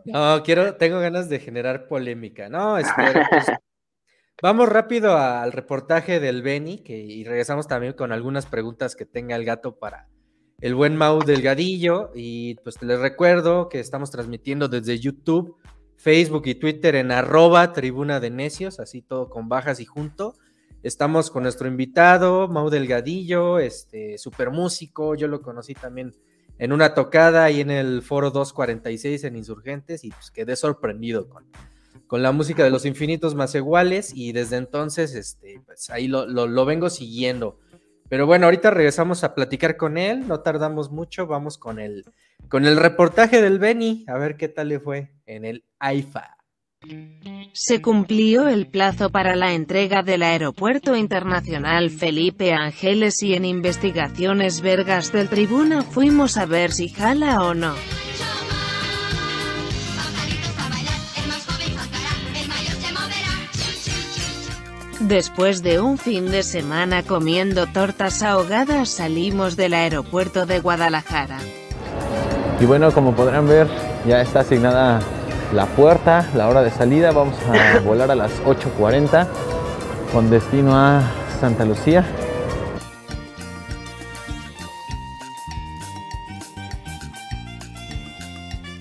No, quiero, tengo ganas de generar polémica. No, espera. Pues, vamos rápido al reportaje del Beni que, y regresamos también con algunas preguntas que tenga el gato para el buen Mau Delgadillo. Y pues les recuerdo que estamos transmitiendo desde YouTube, Facebook y Twitter en arroba tribuna de necios, así todo con bajas y junto. Estamos con nuestro invitado, Mau Delgadillo, este super músico. Yo lo conocí también en una tocada ahí en el Foro 246 en Insurgentes y pues quedé sorprendido con, con la música de los infinitos más iguales y desde entonces este, pues ahí lo, lo, vengo siguiendo. Pero bueno, ahorita regresamos a platicar con él, no tardamos mucho, vamos con el, con el reportaje del Beni, a ver qué tal le fue en el AIFA. Se cumplió el plazo para la entrega del Aeropuerto Internacional Felipe Ángeles y en investigaciones vergas del Tribuna fuimos a ver si jala o no. Después de un fin de semana comiendo tortas ahogadas salimos del aeropuerto de Guadalajara. Y bueno, como podrán ver, ya está asignada la puerta, la hora de salida. Vamos a *laughs* volar a las 8.40 con destino a Santa Lucía.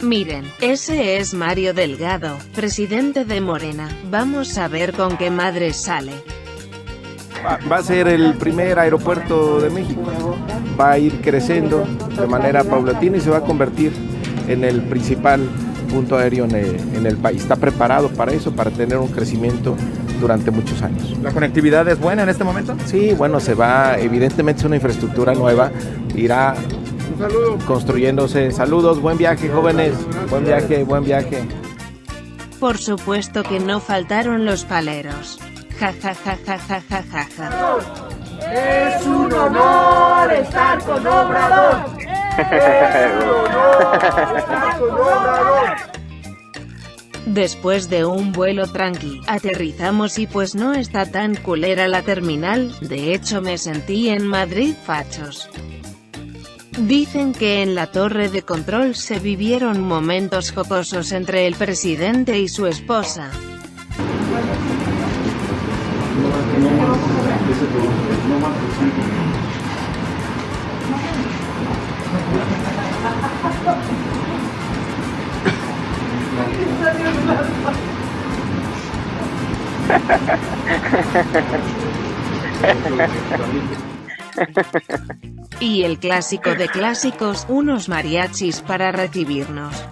Miren, ese es Mario Delgado, presidente de Morena. Vamos a ver con qué madre sale. Va a ser el primer aeropuerto de México. Va a ir creciendo de manera paulatina y se va a convertir en el principal punto aéreo en el, país. Está preparado para eso, para tener un crecimiento durante muchos años. ¿La conectividad es buena en este momento? Sí, bueno, se va, evidentemente es una infraestructura nueva, irá construyéndose. Saludos, buen viaje jóvenes, buen viaje, buen viaje. Por supuesto que no faltaron los paleros. Ja ja ja ja ja ja ja ja. *laughs* Es un honor estar con Obrador. Después de un vuelo tranqui, aterrizamos y pues no está tan culera la terminal, de hecho me sentí en Madrid fachos. Dicen que en la torre de control se vivieron momentos jocosos entre el presidente y su esposa. *laughs* y el clásico de clásicos, unos mariachis para recibirnos.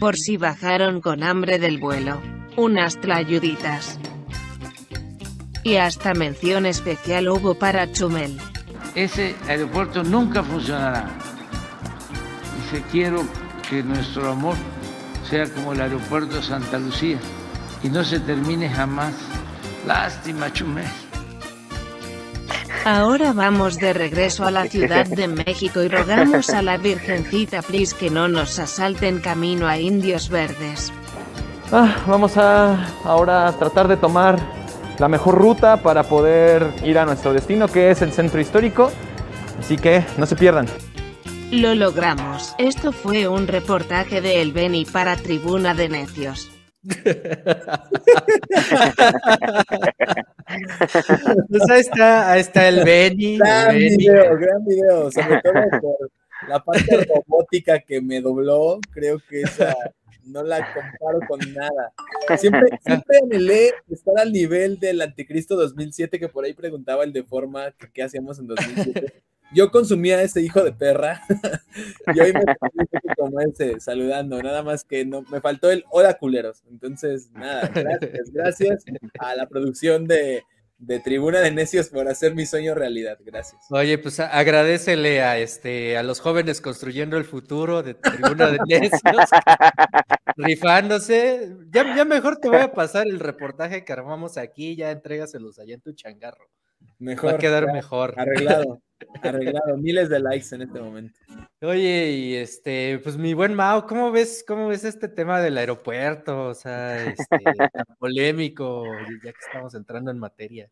Por si bajaron con hambre del vuelo. Unas tlayuditas. Y hasta mención especial hubo para Chumel. Ese aeropuerto nunca funcionará. Dice, quiero que nuestro amor sea como el aeropuerto Santa Lucía y no se termine jamás. Lástima, Chumel. Ahora vamos de regreso a la Ciudad de *laughs* México y rogamos a la Virgencita please que no nos asalten camino a Indios Verdes. Ah, vamos a ahora tratar de tomar la mejor ruta para poder ir a nuestro destino, que es el centro histórico. Así que no se pierdan. Lo logramos. Esto fue un reportaje de El Beni para Tribuna de Necios. Pues ahí está, ahí está el Benny. Gran video, gran video, sobre todo por la parte robótica que me dobló, creo que esa no la comparo con nada. Siempre, siempre anhelé estar al nivel del Anticristo 2007, que por ahí preguntaba el de forma que qué hacíamos en 2007. Yo consumía a ese hijo de perra *laughs* y hoy me *laughs* como ese, saludando, nada más que no, me faltó el hola culeros. Entonces, nada, gracias, gracias a la producción de, de Tribuna de Necios por hacer mi sueño realidad. Gracias. Oye, pues agradecele a este a los jóvenes construyendo el futuro de Tribuna de Necios, *laughs* rifándose. Ya, ya mejor te voy a pasar el reportaje que armamos aquí, ya entrégaselos allá en tu changarro. Mejor. Va a quedar mejor. Arreglado, *laughs* arreglado. Miles de likes en este momento. Oye, y este, pues mi buen Mao, ¿cómo ves, cómo ves este tema del aeropuerto? O sea, este, *laughs* tan polémico, ya que estamos entrando en materia.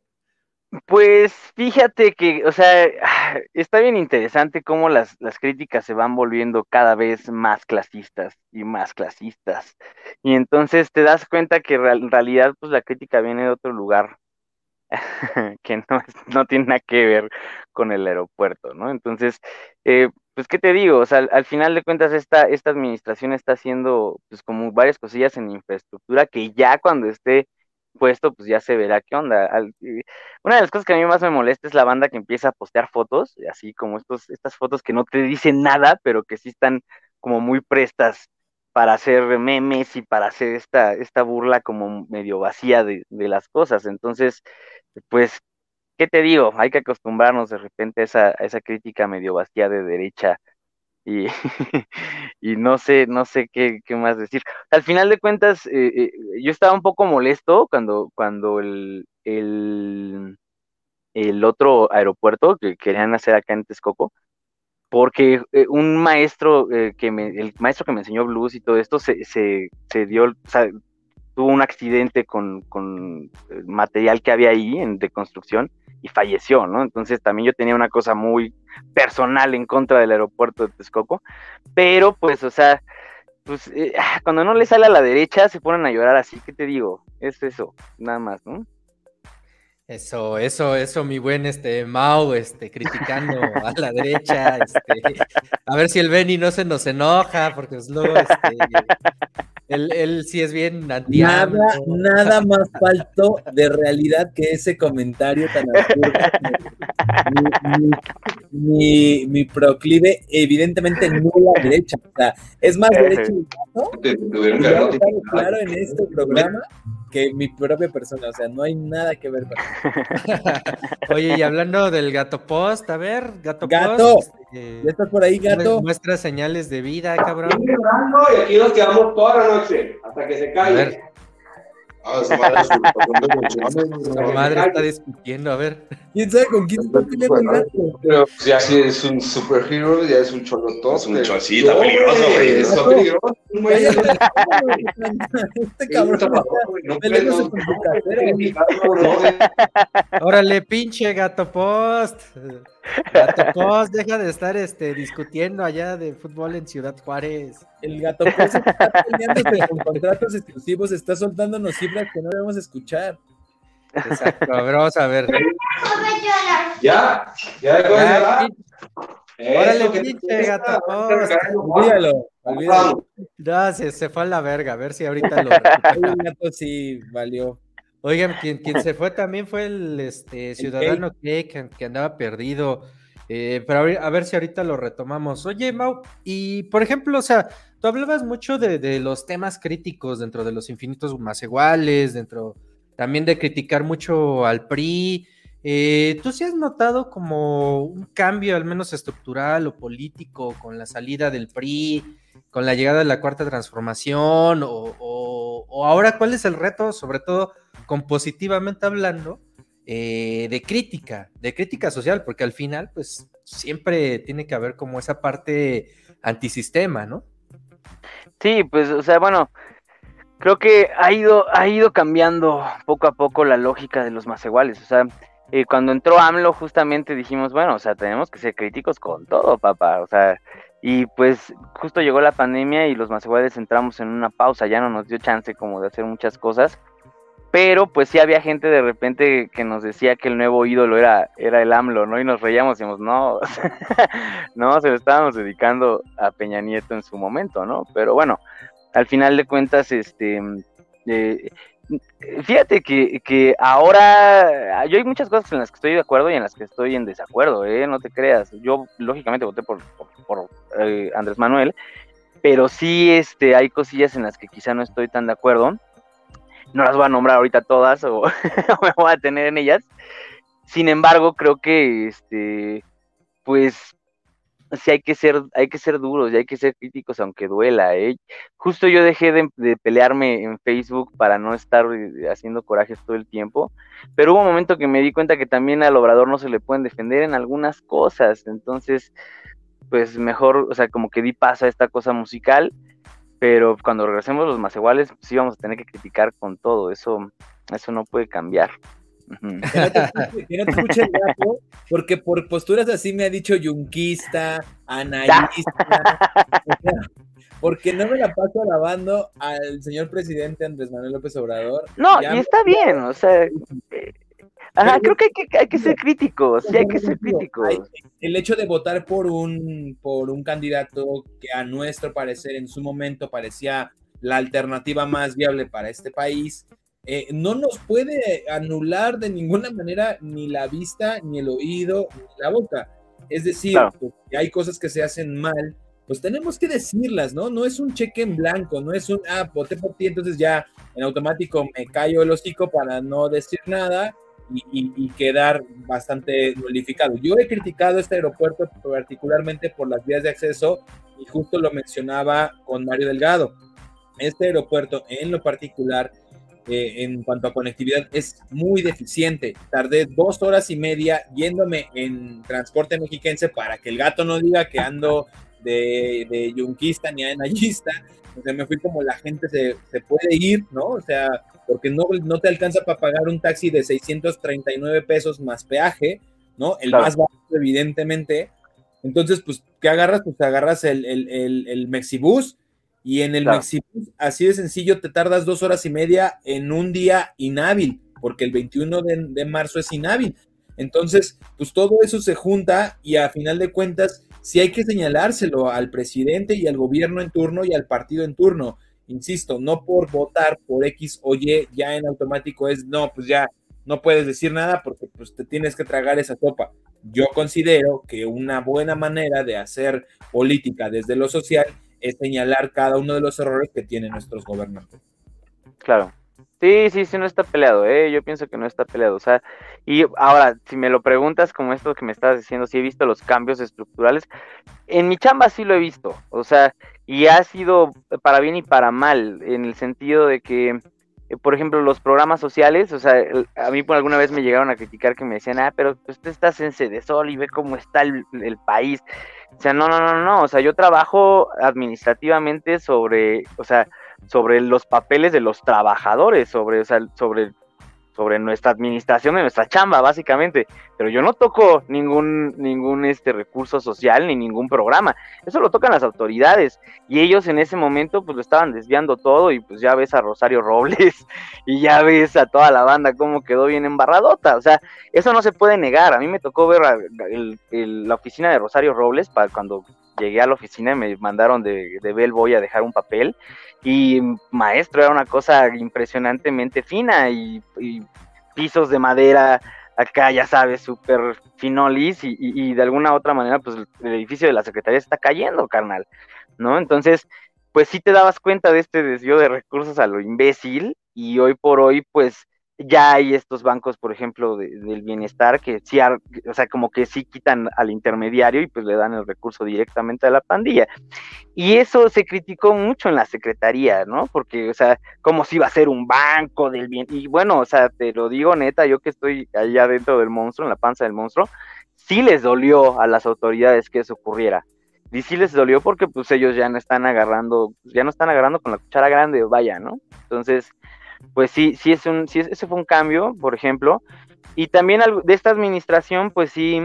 Pues fíjate que, o sea, *sighs* está bien interesante cómo las, las críticas se van volviendo cada vez más clasistas y más clasistas. Y entonces te das cuenta que en realidad, pues la crítica viene de otro lugar *laughs* que no, no tiene nada que ver con el aeropuerto, ¿no? Entonces, eh, pues, ¿qué te digo? O sea, al, final de cuentas, esta, esta administración está haciendo, pues, como varias cosillas en infraestructura que ya cuando esté puesto, pues ya se verá qué onda. una de las cosas que a mí más me molesta es la banda que empieza a postear fotos, así como estos, estas fotos que no te dicen nada, pero que sí están como muy prestas para hacer memes y para hacer esta, esta burla como medio vacía de, de las cosas. Entonces, pues ¿qué te digo? Hay que acostumbrarnos de repente a esa, crítica medio vacía de derecha y, *laughs* no sé, no sé qué, más decir. Al final de cuentas, eh, eh, yo estaba un poco molesto cuando, cuando el, el, el, otro aeropuerto que querían hacer acá en Texcoco, porque eh, un maestro que me, el maestro que me enseñó blues y todo esto se, se, se dio, tuvo un accidente con, con material que había ahí en, de construcción y falleció, ¿no? Entonces también yo tenía una cosa muy personal en contra del aeropuerto de Texcoco, pero pues, o sea, pues eh, cuando no le sale a la derecha se ponen a llorar así, ¿qué te digo? Es eso, nada más, ¿no? Eso, eso, eso, mi buen este Mau, este, criticando a la derecha, este, a ver si el Benny no se nos enoja, porque pues luego este, él, él sí es bien anti Nada, nada más faltó de realidad que ese comentario tan absurdo. mi, mi, proclive, evidentemente no la derecha. O sea, es más derecho ¿no? claro en este programa que mi propia persona. O sea, no hay nada que ver con *laughs* Oye, y hablando del gato post, a ver, gato, gato post. Este, ¿Ya estás por ahí, gato? Muestra señales de vida, cabrón. Y aquí nos quedamos toda la noche hasta que se caiga. Ah, su madre, está discutiendo, a ver. ¿Quién sabe con quién está peleando el gato? Pero ya si es un superhero, ya es un cholotón. Es un chocito peligroso, güey. Es peligroso. Este cabrón Órale, pinche gato post. Gato post, deja de estar este, discutiendo allá de fútbol en Ciudad Juárez. El gato post está peleándose con contratos exclusivos, está soltándonos cifras que no debemos escuchar. Exacto, a ver, vamos a ver. Ya, ya, ya. Órale, pinche gato. Olvídalo, olvídalo. Gracias, se fue a la verga, a ver si ahorita lo. El gato sí valió. Oigan, quien, quien se fue también fue el este, ciudadano que, que andaba perdido. Eh, pero a ver si ahorita lo retomamos. Oye, Mau, y por ejemplo, o sea, tú hablabas mucho de, los temas críticos dentro de los infinitos más iguales, dentro también de criticar mucho al PRI. Eh, ¿Tú sí has notado como un cambio, al menos estructural o político, con la salida del PRI, con la llegada de la cuarta transformación? o ahora cuál es el reto, sobre todo compositivamente hablando, eh, de crítica, de crítica social, porque al final, pues siempre tiene que haber como esa parte antisistema, ¿no? Sí, pues, o sea, bueno, creo que ha ido, ha ido cambiando poco a poco la lógica de los más iguales, o sea, eh, cuando entró AMLO justamente dijimos, bueno, o sea, tenemos que ser críticos con todo, papá, o sea, y pues justo llegó la pandemia y los más iguales entramos en una pausa, ya no nos dio chance como de hacer muchas cosas, pero pues sí había gente de repente que nos decía que el nuevo ídolo era, era el AMLO, ¿no? Y nos reíamos y decíamos, no, *laughs* no, se lo estábamos dedicando a Peña Nieto en su momento, ¿no? Pero bueno, al final de cuentas, este, eh, fíjate que, que, ahora yo hay muchas cosas en las que estoy de acuerdo y en las que estoy en desacuerdo, ¿eh? No te creas. Yo lógicamente voté por, por, eh, Andrés Manuel, pero sí este, hay cosillas en las que quizá no estoy tan de acuerdo no las voy a nombrar ahorita todas o, *laughs* me voy a tener en ellas. Sin embargo, creo que este, pues sí hay que ser, hay que ser duros y hay que ser críticos aunque duela, ¿eh? Justo yo dejé de, pelearme en Facebook para no estar eh, haciendo corajes todo el tiempo, pero hubo un momento que me di cuenta que también al obrador no se le pueden defender en algunas cosas, entonces, pues mejor, o sea, como que di paso a esta cosa musical pero cuando regresemos los más iguales, sí vamos a tener que criticar con todo, eso, eso no puede cambiar. Que no te escuche, el gato, porque por posturas así me ha dicho yunquista, analista, porque no me la paso alabando al señor presidente Andrés Manuel López Obrador. No, y está bien, o sea, Ajá, creo que hay, que hay que ser críticos, sí hay que ser críticos. El hecho de votar por un, por un candidato que a nuestro parecer en su momento parecía la alternativa más viable para este país, eh, no nos puede anular de ninguna manera ni la vista, ni el oído, ni la boca. Es decir, que hay cosas que se hacen mal, pues tenemos que decirlas, ¿no? No es un cheque en blanco, no es un, ah, voté por ti, entonces ya en automático me callo el hocico para no decir nada y, quedar bastante nulificado. Yo he criticado este aeropuerto particularmente por las vías de acceso y justo lo mencionaba con Mario Delgado. Este aeropuerto en lo particular, eh, en cuanto a conectividad, es muy deficiente. Tardé dos horas y media yéndome en transporte mexiquense para que el gato no diga que ando de, de yunquista ni anayista. O sea, me fui como la gente se, se puede ir, ¿no? O sea, porque no, no te alcanza para pagar un taxi de 639 pesos más peaje, ¿no? El más bajo, evidentemente. Entonces, pues, ¿qué agarras? Pues agarras el, el, el, Mexibus y en el Mexibus, así de sencillo, te tardas dos horas y media en un día inhábil, porque el 21 de, de marzo es inhábil. Entonces, pues todo eso se junta y a final de cuentas, sí hay que señalárselo al presidente y al gobierno en turno y al partido en turno insisto, no por votar por X o Y, ya en automático es, no, pues ya no puedes decir nada porque pues te tienes que tragar esa sopa. Yo considero que una buena manera de hacer política desde lo social es señalar cada uno de los errores que tienen nuestros gobernantes. Claro. Sí, sí, sí, no está peleado, ¿eh? Yo pienso que no está peleado. O sea, y ahora, si me lo preguntas como esto que me estás diciendo, si he visto los cambios estructurales, en mi chamba sí lo he visto. O sea, y ha sido para bien y para mal, en el sentido de que, eh, por ejemplo, los programas sociales, o sea, a mí por alguna vez me llegaron a criticar que me decían, ah, pero usted está en de Sol y ve cómo está el, el, país. O sea, no, no, no, no, o sea, yo trabajo administrativamente sobre, o sea, sobre los papeles de los trabajadores, sobre, o sea, sobre sobre nuestra administración de nuestra chamba, básicamente. Pero yo no toco ningún, ningún este recurso social ni ningún programa. Eso lo tocan las autoridades. Y ellos en ese momento pues lo estaban desviando todo y pues ya ves a Rosario Robles *laughs* y ya ves a toda la banda cómo quedó bien embarradota. O sea, eso no se puede negar. A mí me tocó ver la oficina de Rosario Robles para cuando llegué a la oficina y me mandaron de, de Bell a dejar un papel y maestro, era una cosa impresionantemente fina y, pisos de madera acá, ya sabes, súper finolis y, y, de alguna otra manera, pues el edificio de la Secretaría está cayendo, carnal, ¿no? Entonces, pues sí te dabas cuenta de este desvío de recursos a lo imbécil y hoy por hoy, pues ya hay estos bancos, por ejemplo, del bienestar, que sí, o sea, como que sí quitan al intermediario y pues le dan el recurso directamente a la pandilla. Y eso se criticó mucho en la secretaría, ¿no? Porque, o sea, como si iba a ser un banco del bien. Y bueno, o sea, te lo digo neta, yo que estoy allá dentro del monstruo, en la panza del monstruo, sí les dolió a las autoridades que eso ocurriera. Y sí les dolió porque pues ellos ya no están agarrando, ya no están agarrando con la cuchara grande, vaya, ¿no? Entonces, pues sí, sí es un, sí ese fue un cambio, por ejemplo. Y también de esta administración, pues sí,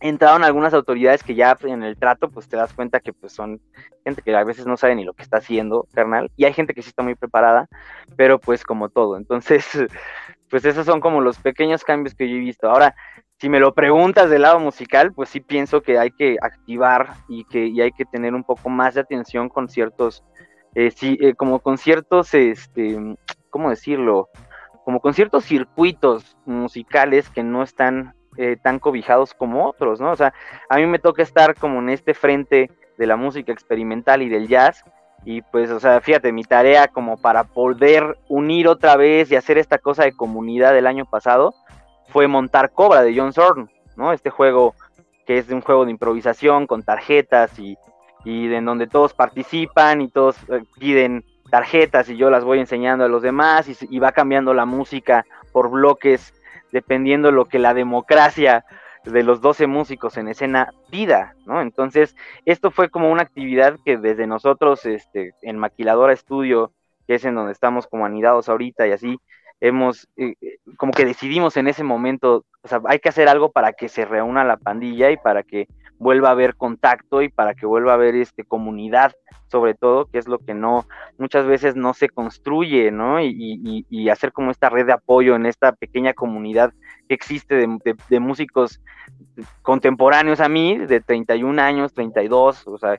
entraron algunas autoridades que ya en el trato pues te das cuenta que pues son gente que a veces no sabe ni lo que está haciendo, carnal, y hay gente que sí está muy preparada, pero pues como todo, entonces *laughs* pues esos son como los pequeños cambios que yo he visto. Ahora, si me lo preguntas del lado musical, pues sí pienso que hay que activar y que y hay que tener un poco más de atención con ciertos, eh, sí, eh, como con ciertos, este, ¿cómo decirlo? Como con ciertos circuitos musicales que no están eh, tan cobijados como otros, ¿no? O sea, a mí me toca estar como en este frente de la música experimental y del jazz, y pues, o sea, fíjate, mi tarea como para poder unir otra vez y hacer esta cosa de comunidad del año pasado fue montar Cobra de John Zorn, ¿no? Este juego que es un juego de improvisación con tarjetas y, y en donde todos participan y todos eh, piden tarjetas y yo las voy enseñando a los demás y, va cambiando la música por bloques dependiendo lo que la democracia de los 12 músicos en escena pida, ¿no? Entonces, esto fue como una actividad que desde nosotros, este, en Maquiladora Estudio, que es en donde estamos como anidados ahorita y así, hemos, eh, como que decidimos en ese momento, o sea, hay que hacer algo para que se reúna la pandilla y para que vuelva a haber contacto y para que vuelva a haber este comunidad, sobre todo, que es lo que no, muchas veces no se construye, ¿no? Y, y, hacer como esta red de apoyo en esta pequeña comunidad que existe de, de, músicos contemporáneos a mí, de 31 años, 32, o sea,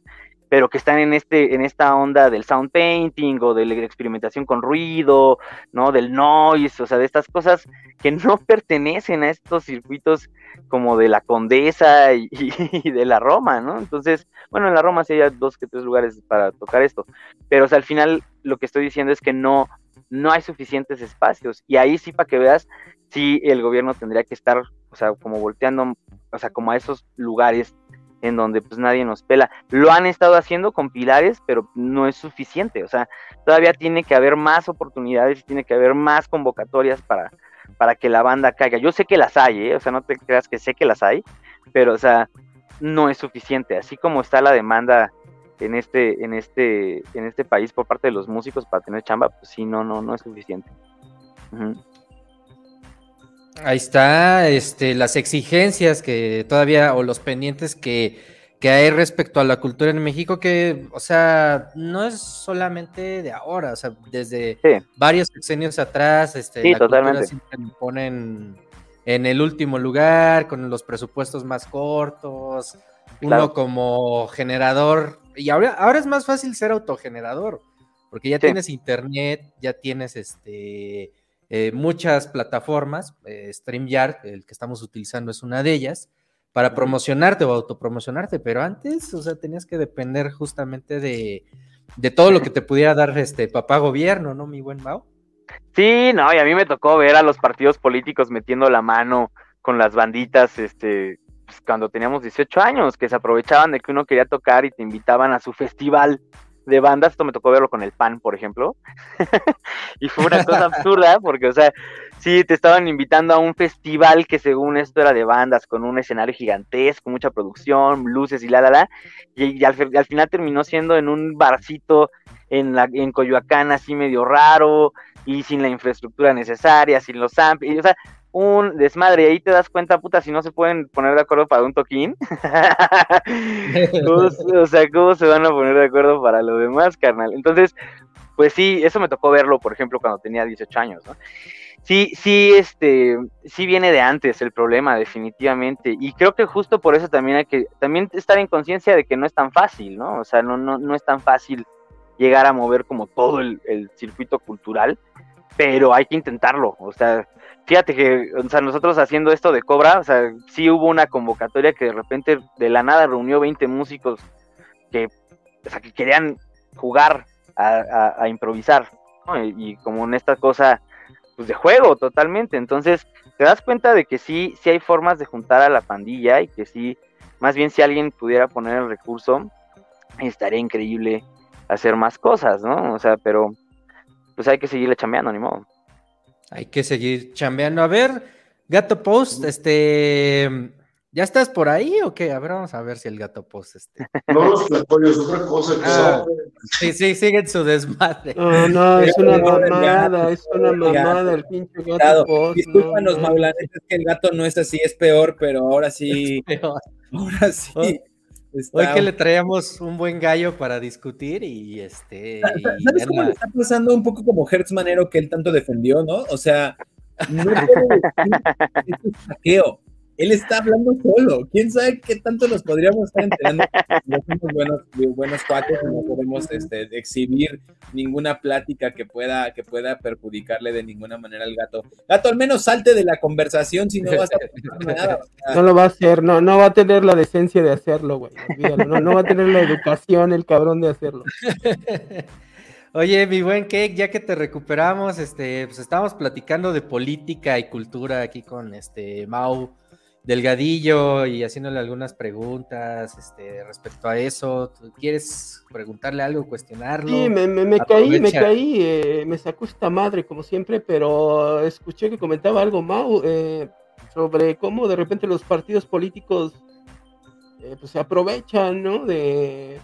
pero que están en este en esta onda del sound painting o de la experimentación con ruido, ¿no? Del noise, o sea, de estas cosas que no *laughs* pertenecen a estos circuitos como de la Condesa *laughs* y, de la Roma, ¿no? Entonces, bueno, en la Roma sí hay dos que tres lugares para tocar esto, pero al final lo que estoy diciendo es que no no hay suficientes espacios y ahí sí para que veas sí el gobierno tendría que estar, o sea, como volteando, o sea, como a esos lugares en donde pues nadie nos pela. Lo han estado haciendo con pilares, pero no es suficiente, o sea, todavía tiene que haber más oportunidades, tiene que haber más convocatorias para, para que la banda caiga. Yo sé que las hay, ¿eh? o sea, no te creas que sé que las hay, pero o sea, no es suficiente, así como está la demanda en este en este en este país por parte de los músicos para tener chamba, pues sí, no no no es suficiente. Ahí está, este, las exigencias que todavía, o los pendientes que, hay respecto a la cultura en México, que, o sea, no es solamente de ahora, o sea, desde varios sexenios atrás, este, la cultura siempre me ponen en el último lugar, con los presupuestos más cortos, uno como generador, y ahora, ahora es más fácil ser autogenerador, porque ya tienes internet, ya tienes este eh, muchas plataformas, eh, StreamYard, el que estamos utilizando es una de ellas, para promocionarte o autopromocionarte, pero antes, o sea, tenías que depender justamente de, todo lo que te pudiera dar este papá gobierno, ¿no, mi buen Mao? Sí, no, y a mí me tocó ver a los partidos políticos metiendo la mano con las banditas, este, pues, cuando teníamos 18 años, que se aprovechaban de que uno quería tocar y te invitaban a su festival de bandas, esto me tocó verlo con el PAN, por ejemplo, *laughs* y fue una cosa *laughs* absurda, porque, o sea, sí, te estaban invitando a un festival que según esto era de bandas, con un escenario gigantesco, mucha producción, luces y la, la, la, y, al, final terminó siendo en un barcito en, la, en Coyoacán, así medio raro, y sin la infraestructura necesaria, sin los amps, o sea, un desmadre. Y ahí te das cuenta, puta, si no se pueden poner de acuerdo para un toquín. *laughs* o sea, ¿cómo se van a poner de acuerdo para lo demás, carnal? Entonces, pues sí, eso me tocó verlo, por ejemplo, cuando tenía 18 años, ¿no? Sí, sí, este, sí viene de antes el problema, definitivamente. Y creo que justo por eso también hay que, también estar en conciencia de que no es tan fácil, ¿no? O sea, no, no, no es tan fácil llegar a mover como todo el, el circuito cultural, pero hay que intentarlo. O sea, fíjate que, o sea, nosotros haciendo esto de Cobra, o sea, sí hubo una convocatoria que de repente de la nada reunió 20 músicos que, o sea, que querían jugar a, improvisar, ¿no? y, como en esta cosa, pues de juego totalmente. Entonces, te das cuenta de que sí, sí hay formas de juntar a la pandilla y que sí, más bien si alguien pudiera poner el recurso, estaría increíble hacer más cosas, ¿no? O sea, pero pues hay que seguirle chambeando, ni modo. Hay que seguir chambeando. A ver, Gato Post, este, ¿Ya estás por ahí o qué? A ver, vamos a ver si el gato post este. *laughs* No los es otra cosa. Ah, sí, sí, siguen su desmadre. No, no, es una mamada, es una mamada el pinche gato post. Discúlpanos, no, es que el gato no es así, es peor, pero ahora sí. Es peor. Ahora sí. Hoy que le traíamos un buen gallo para discutir y este. ¿Sabes cómo le está pasando un poco como Hertz Manero que él tanto defendió, no? O sea, no *laughs* puede decir es saqueo él está hablando solo. ¿Quién sabe qué tanto nos podríamos estar enterando? *laughs* No somos buenos, buenos cuates y no podemos este, exhibir ninguna plática que pueda, que pueda perjudicarle de ninguna manera al gato. Gato, al menos salte de la conversación si no vas a nada. No lo va a hacer, no, no va a tener la decencia de hacerlo, güey. No, no va a tener la educación el cabrón de hacerlo. *laughs* Oye, mi buen Cake, ya que te recuperamos, este, pues estábamos platicando de política y cultura aquí con este Mau Delgadillo y haciéndole algunas preguntas este, respecto a eso. ¿Tú quieres preguntarle algo, cuestionarlo? Sí, me, caí, me caí, eh, me sacó esta madre como siempre, pero escuché que comentaba algo, Mau, eh, sobre cómo de repente los partidos políticos eh, pues se aprovechan, ¿no? De,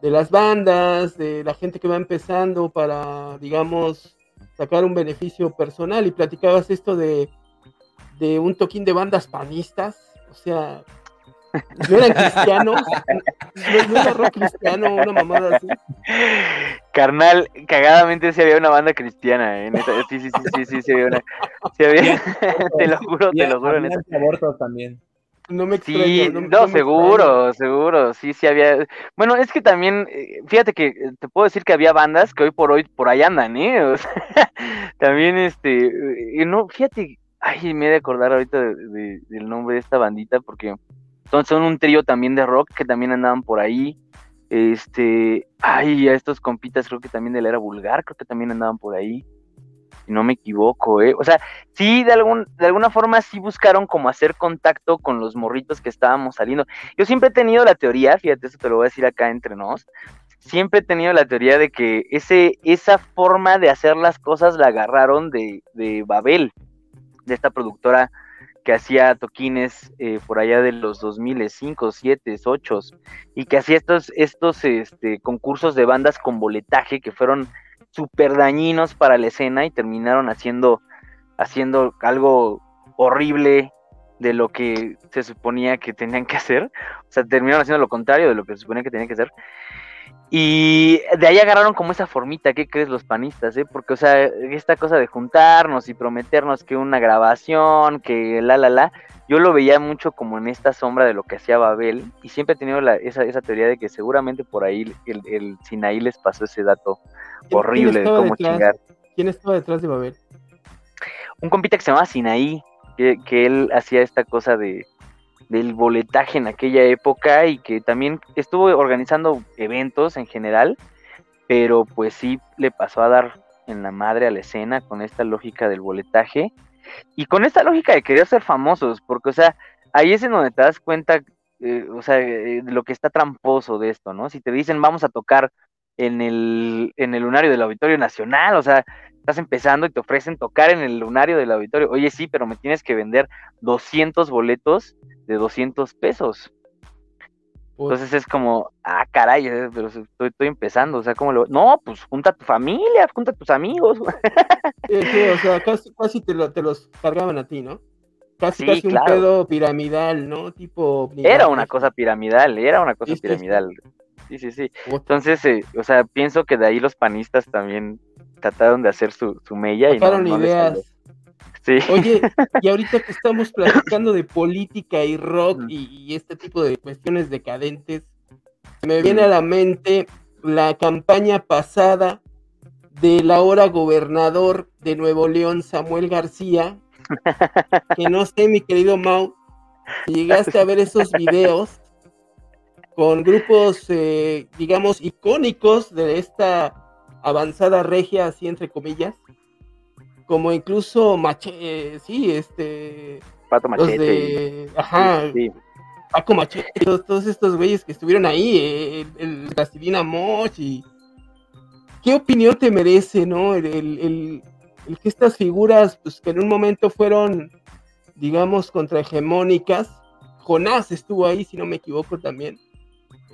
de las bandas, de la gente que va empezando para, digamos, sacar un beneficio personal. Y platicabas esto de de un toquín de bandas panistas, o sea, no eran cristianos, no, era rock cristiano, una mamada así. Carnal, cagadamente sí había una banda cristiana, ¿eh? sí, sí, sí, sí, sí, sí había una, sí había, *laughs* te lo juro, te lo juro. En abortos también. No me extraño, Sí, no, seguro, seguro, sí, sí había. Bueno, es que también, eh, fíjate que eh, te puedo decir que había bandas que hoy por hoy por ahí andan, ¿eh? O sea, *laughs* también, este, no, fíjate, Ay, me he de acordar ahorita del nombre de esta bandita porque son, son un trío también de rock que también andaban por ahí. Este, ay, a estos compitas creo que también de la era vulgar, creo que también andaban por ahí. Si no me equivoco, ¿eh? O sea, sí, de, algún, de alguna forma sí buscaron como hacer contacto con los morritos que estábamos saliendo. Yo siempre he tenido la teoría, fíjate, eso te lo voy a decir acá entre nos, siempre he tenido la teoría de que ese, esa forma de hacer las cosas la agarraron de, de Babel de esta productora que hacía toquines eh, por allá de los 2005, 7, 8 y que hacía estos, estos este, concursos de bandas con boletaje que fueron súper dañinos para la escena y terminaron haciendo, haciendo algo horrible de lo que se suponía que tenían que hacer. O sea, terminaron haciendo lo contrario de lo que se suponía que tenían que hacer. Y de ahí agarraron como esa formita, ¿qué crees los panistas? Eh? Porque, o sea, esta cosa de juntarnos y prometernos que una grabación, que la, la, la, yo lo veía mucho como en esta sombra de lo que hacía Babel y siempre he tenido esa, esa teoría de que seguramente por ahí el, el Sinaí les pasó ese dato horrible de cómo chingar. ¿Quién estaba detrás de Babel? Un compita que se llamaba Sinaí, que, que él hacía esta cosa de, del boletaje en aquella época y que también estuvo organizando eventos en general, pero pues sí le pasó a dar en la madre a la escena con esta lógica del boletaje y con esta lógica de querer ser famosos, porque o sea, ahí es en donde te das cuenta, eh, o sea, de lo que está tramposo de esto, ¿no? Si te dicen vamos a tocar en el, en el lunario del Auditorio Nacional, o sea, estás empezando y te ofrecen tocar en el lunario del auditorio, oye sí, pero me tienes que vender 200 boletos de 200 pesos. Entonces es como, ah, caray, eh, pero estoy, estoy empezando, o sea, como lo... No, pues junta a tu familia, junta a tus amigos. *laughs* Sí, o sea, *laughs* casi, te, te, los cargaban a ti, ¿no? Casi, casi un pedo piramidal, ¿no? Tipo... Era una cosa piramidal, era una cosa piramidal. Sí, sí, sí. Entonces, eh, o sea, pienso que de ahí los panistas también trataron de hacer su, su mella y no, ideas. Oye, *laughs* y ahorita que estamos platicando de política y rock y, este tipo de cuestiones decadentes, me viene a la mente la campaña pasada del ahora gobernador de Nuevo León, Samuel García, que no sé, mi querido Mau, si llegaste a ver esos videos con grupos, eh, digamos, icónicos de esta avanzada regia, así entre comillas, como incluso Machete, sí, este... Pato Machete. De, ajá, Paco Machete, todos, estos güeyes que estuvieron ahí, eh, el, el Moch y... ¿Qué opinión te merece, no? El, el, el, que estas figuras, pues que en un momento fueron, digamos, contrahegemónicas, Jonás estuvo ahí, si no me equivoco también.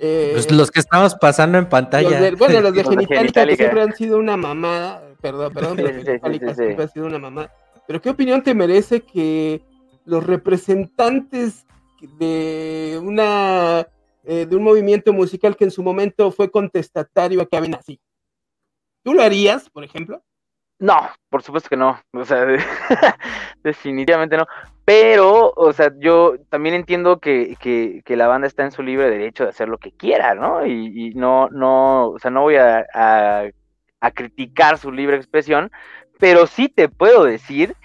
Pues los que estamos pasando en pantalla. bueno, los de Genitalica, que siempre han sido una mamada, perdón, *laughs* perdón, pero Genitalica siempre ha sido una mamada. Pero ¿qué opinión te merece que los representantes de una eh, de un movimiento musical que en su momento fue contestatario acaben así? ¿Tú lo harías, por ejemplo? No, por supuesto que no. O sea, *laughs* definitivamente no. Pero, o sea, yo también entiendo que, que, la banda está en su libre derecho de hacer lo que quiera, ¿no? Y, no, no, o sea, no voy a, a, criticar su libre expresión, pero sí te puedo decir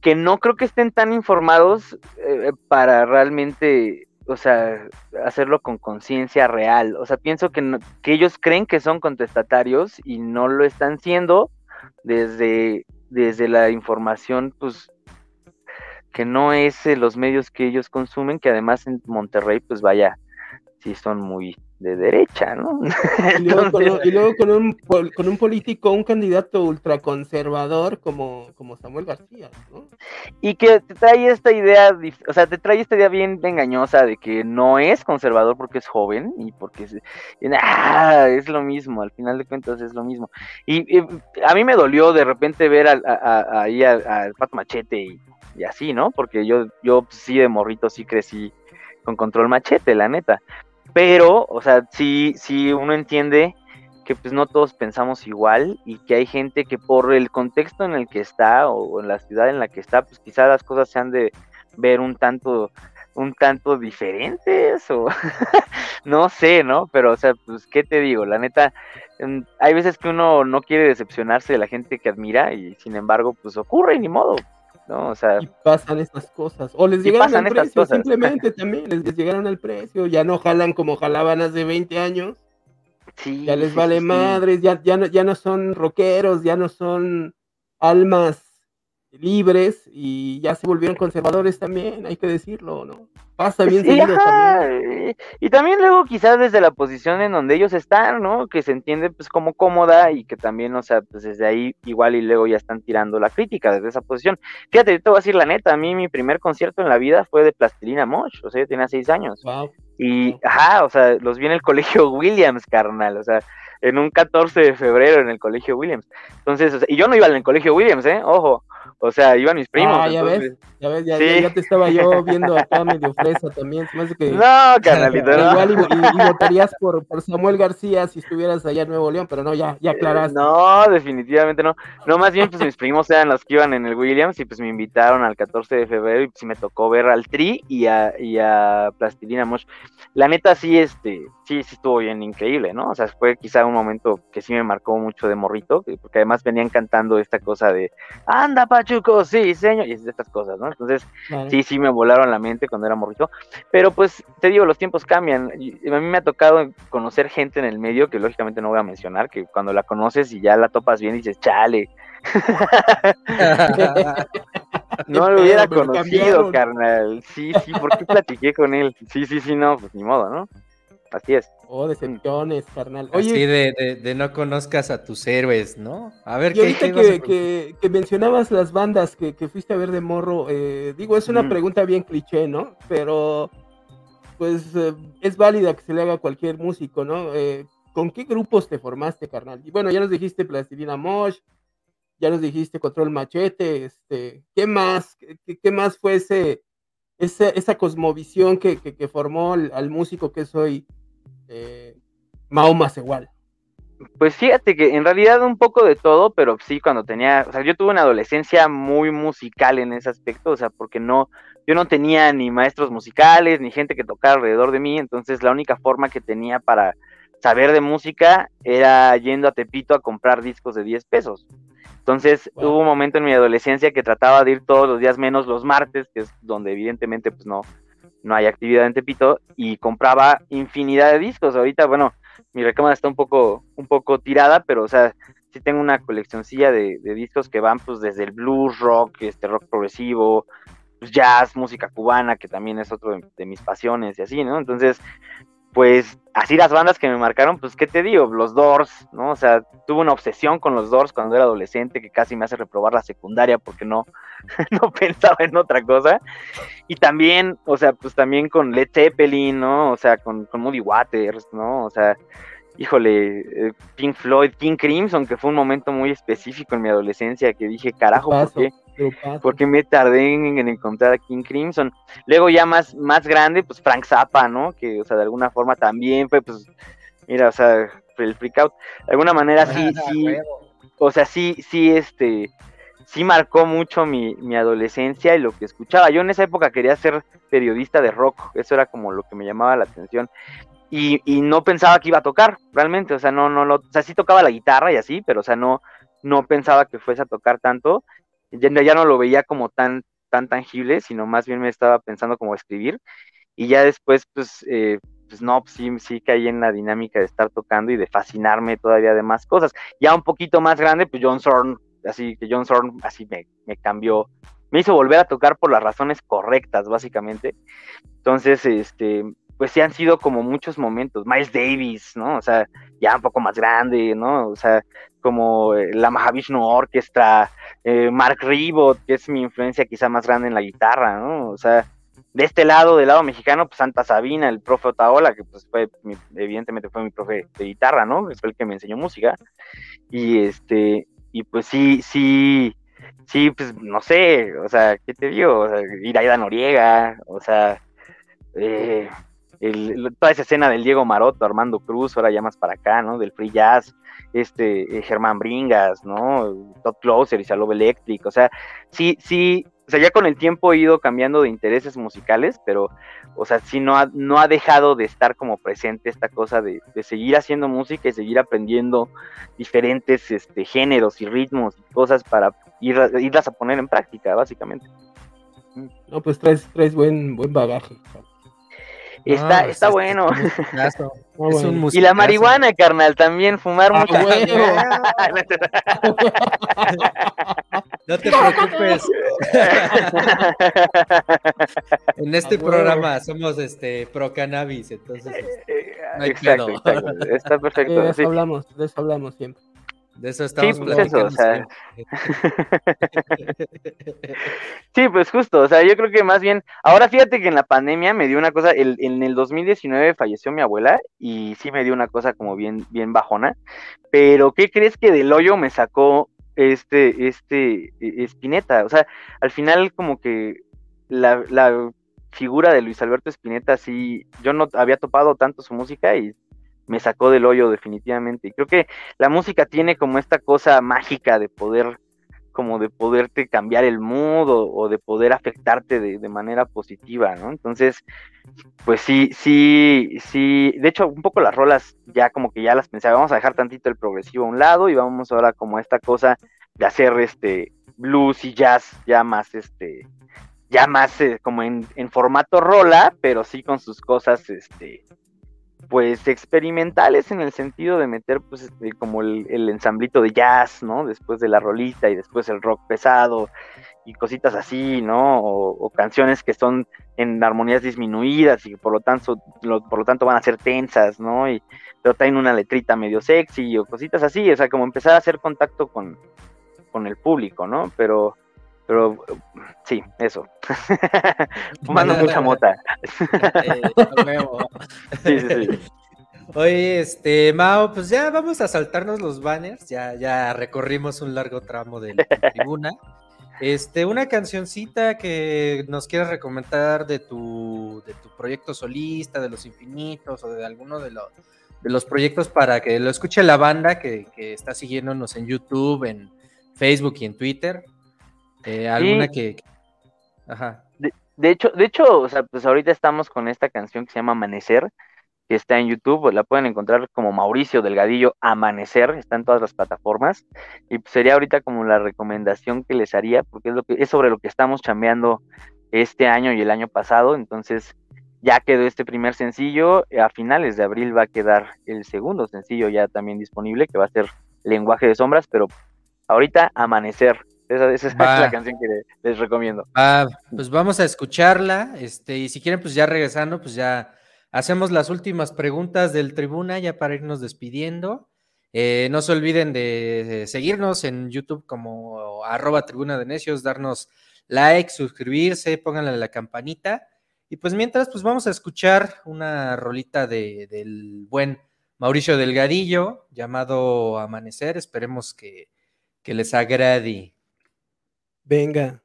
que no creo que estén tan informados eh, para realmente, o sea, hacerlo con conciencia real. O sea, pienso que, que ellos creen que son contestatarios y no lo están siendo desde, desde la información, pues, que no es eh, los medios que ellos consumen, que además en Monterrey, pues vaya, sí son muy de derecha, ¿no? *laughs* Y luego, con, un, con, un, político, un candidato ultraconservador como, como Samuel García, ¿no? Y que te trae esta idea, o sea, te trae esta idea bien engañosa de que no es conservador porque es joven y porque es, ah, es lo mismo, al final de cuentas es lo mismo. Y, a mí me dolió de repente ver ahí al Pat Machete y, y, así, ¿no? Porque yo, yo sí de morrito sí crecí con control machete, la neta. Pero, o sea, sí, sí uno entiende que pues no todos pensamos igual y que hay gente que por el contexto en el que está o en la ciudad en la que está, pues quizás las cosas se han de ver un tanto un tanto diferentes o *laughs* no sé, ¿no? Pero o sea, pues qué te digo, la neta mm, hay veces que uno no quiere decepcionarse de la gente que admira y sin embargo, pues ocurre ni modo. ¿No? O sea, y pasan estas cosas. O les llegaron al precio, simplemente *laughs* también les, llegaron al precio, ya no jalan como jalaban hace 20 años. Sí, ya les vale madres, ya, ya, no, ya no son rockeros, ya no son almas libres y ya se volvieron conservadores también, hay que decirlo, ¿no? Pasa bien seguido también. Y también luego quizás desde la posición en donde ellos están, ¿no? Que se entiende pues como cómoda y que también, o sea, pues desde ahí igual y luego ya están tirando la crítica desde esa posición. Fíjate, te voy a decir la neta, a mí mi primer concierto en la vida fue de Plastilina Mosh, o sea, yo tenía seis años. Y, ajá, o sea, los vi en el colegio Williams, carnal, o sea, en un 14 de febrero en el colegio Williams. Entonces, o sea, y yo no iba el colegio Williams, ¿eh? Ojo, o sea, iban mis primos. Ah, ya ves, ya ves, ya, ya, te estaba yo *laughs* viendo acá medio fresa también. que, no, canalito, *laughs* no. Igual y, votarías por, por, Samuel García si estuvieras allá en Nuevo León, pero no, ya, ya aclaraste. No, definitivamente no. No, más bien, pues mis primos eran los que iban en el Williams y pues me invitaron al 14 de febrero y pues me tocó ver al Tri y a, y a Plastilina Mosh. La neta, sí, este, sí, sí estuvo bien increíble, ¿no? O sea, fue quizá un momento que sí me marcó mucho de morrito, porque además venían cantando esta cosa de, anda, Pachuco, sí, señor, y estas cosas, ¿no? Entonces, sí, sí me volaron la mente cuando era morrito, pero pues, te digo, los tiempos cambian, a mí me ha tocado conocer gente en el medio, que lógicamente no voy a mencionar, que cuando la conoces y ya la topas bien, dices, chale. *laughs* no lo hubiera conocido, carnal. Sí, sí, ¿por qué platiqué con él? Sí, sí, sí, no, pues ni modo, ¿no? Así es. Oh, decepciones, carnal. Oye, Así de, de, no conozcas a tus héroes, ¿no? A ver, y ahorita que, que, que, mencionabas las bandas que, fuiste a ver de morro, eh, digo, es una pregunta bien cliché, ¿no? Pero, pues, eh, es válida que se le haga a cualquier músico, ¿no? Eh, ¿Con qué grupos te formaste, carnal? Y bueno, ya nos dijiste Plastilina Mosh, ya nos dijiste Control Machete, este, ¿qué más? ¿Qué, qué más fue ese, esa, esa cosmovisión que, formó al, al músico que es hoy eh, más igual. Pues fíjate que en realidad un poco de todo, pero sí cuando tenía, o sea, yo tuve una adolescencia muy musical en ese aspecto, o sea, porque no, yo no tenía ni maestros musicales, ni gente que tocara alrededor de mí, entonces la única forma que tenía para saber de música era yendo a Tepito a comprar discos de 10 pesos. Entonces hubo un momento en mi adolescencia que trataba de ir todos los días menos los martes, que es donde evidentemente pues no, no hay actividad en Tepito y compraba infinidad de discos. Ahorita, bueno, mi recámara está un poco, un poco tirada, pero o sea, sí tengo una coleccioncilla de, discos que van pues desde el blues, rock, este rock progresivo, pues, jazz, música cubana, que también es otro de, mis pasiones y así, ¿no? Entonces, pues así las bandas que me marcaron, pues qué te digo, los Doors, ¿no? O sea, tuve una obsesión con los Doors cuando era adolescente que casi me hace reprobar la secundaria porque no, *laughs* no pensaba en otra cosa. Y también, o sea, pues también con Led Zeppelin, ¿no? O sea, con, con Moody Waters, ¿no? O sea, híjole, eh, Pink Floyd, King Crimson, que fue un momento muy específico en mi adolescencia que dije, carajo, ¿por qué? Porque me tardé en, encontrar a King Crimson. Luego ya más, más grande, pues Frank Zappa, ¿no? Que, o sea, de alguna forma también fue, pues, mira, o sea, el freak out. De alguna manera sí, sí, o sea, sí, sí, este, sí marcó mucho mi, mi adolescencia y lo que escuchaba. Yo en esa época quería ser periodista de rock, eso era como lo que me llamaba la atención. Y, y no pensaba que iba a tocar, realmente, o sea, no, no, lo, o sea, sí tocaba la guitarra y así, pero, o sea, no, no pensaba que fuese a tocar tanto ya, no lo veía como tan, tan tangible, sino más bien me estaba pensando como escribir. Y ya después, pues, eh, pues no, pues sí, sí caí en la dinámica de estar tocando y de fascinarme todavía de más cosas. Ya un poquito más grande, pues John Zorn, así que John Zorn así me, me cambió, me hizo volver a tocar por las razones correctas, básicamente. Entonces, este, pues sí han sido como muchos momentos. Miles Davis, ¿no? O sea, ya un poco más grande, ¿no? O sea, como eh, la Mahavishnu Orchestra, eh, Mark Ribot, que es mi influencia quizá más grande en la guitarra, ¿no? O sea, de este lado, del lado mexicano, pues Santa Sabina, el profe Otaola, que pues fue, evidentemente fue mi profe de guitarra, ¿no? Fue el que me enseñó música. Y este, y pues sí, sí, sí, pues no sé, o sea, ¿qué te digo? O sea, Iraida Noriega, o sea, eh, toda esa escena del Diego Maroto, Armando Cruz, ahora ya más para acá, ¿no? Del free jazz, este, eh, Germán Bringas, ¿no? Todd Closer y Salove Electric, o sea, sí, sí, o sea, ya con el tiempo he ido cambiando de intereses musicales, pero, o sea, sí no ha, no ha dejado de estar como presente esta cosa de, seguir haciendo música y seguir aprendiendo diferentes este, géneros y ritmos y cosas para ir, irlas a poner en práctica, básicamente. No, pues traes, traes buen, buen bagaje. Está, ah, está *laughs* bueno. y la marihuana, carnal, también fumar ah, mucho. *laughs* *laughs* no te preocupes. en este programa somos este pro cannabis, entonces este, no hay exacto, Está perfecto. De eso hablamos, de eso hablamos siempre. De eso estamos sí, pues eso, o sea... sí, pues justo, o sea, yo creo que más bien, ahora fíjate que en la pandemia me dio una cosa, el, en el 2019 falleció mi abuela y sí me dio una cosa como bien, bien bajona, pero ¿qué crees que del hoyo me sacó este, este, Espineta? O sea, al final como que la, la figura de Luis Alberto Espineta, sí, yo no había topado tanto su música y me sacó del hoyo definitivamente. Y creo que la música tiene como esta cosa mágica de poder, como de poderte cambiar el mood o, de poder afectarte de, manera positiva, ¿no? Entonces, pues sí, sí, sí, de hecho un poco las rolas ya como que ya las pensé, vamos a dejar tantito el progresivo a un lado y vamos ahora como a esta cosa de hacer este blues y jazz ya más este ya más eh, como en, en formato rola, pero sí con sus cosas este pues experimentales en el sentido de meter pues este, como el, ensamblito de jazz, ¿no? Después de la rolita y después el rock pesado y cositas así, ¿no? O, canciones que son en armonías disminuidas y que por lo tanto, por lo tanto van a ser tensas, ¿no? Y pero traen una letrita medio sexy o cositas así, o sea, como empezar a hacer contacto con, con el público, ¿no? Pero pero sí, eso. *laughs* Fumando mucha mota. sí, sí, sí. Oye, este, Mao, pues ya vamos a saltarnos los banners, ya, ya recorrimos un largo tramo de la tribuna. Este, una cancioncita que nos quieras recomendar de tu, de tu proyecto solista, de los infinitos o de alguno de los, de los proyectos para que lo escuche la banda que, que está siguiéndonos en YouTube, en Facebook y en Twitter. Eh, ¿Alguna que, Ajá. De, hecho, de hecho, o sea, pues ahorita estamos con esta canción que se llama Amanecer, que está en YouTube, la pueden encontrar como Mauricio Delgadillo Amanecer, está en todas las plataformas, y pues sería ahorita como la recomendación que les haría, porque es, lo que, es sobre lo que estamos chambeando este año y el año pasado, entonces ya quedó este primer sencillo, a finales de abril va a quedar el segundo sencillo ya también disponible, que va a ser Lenguaje de Sombras, pero ahorita Amanecer, esa, es la canción que les recomiendo. pues vamos a escucharla, este, y si quieren, pues ya regresando, pues ya hacemos las últimas preguntas del tribuna ya para irnos despidiendo. Eh, no se olviden de seguirnos en YouTube como arroba tribuna de necios, darnos like, suscribirse, pónganle la campanita. Y pues mientras, pues vamos a escuchar una rolita de, del buen Mauricio Delgadillo llamado Amanecer. Esperemos que, que les agrade. Venga.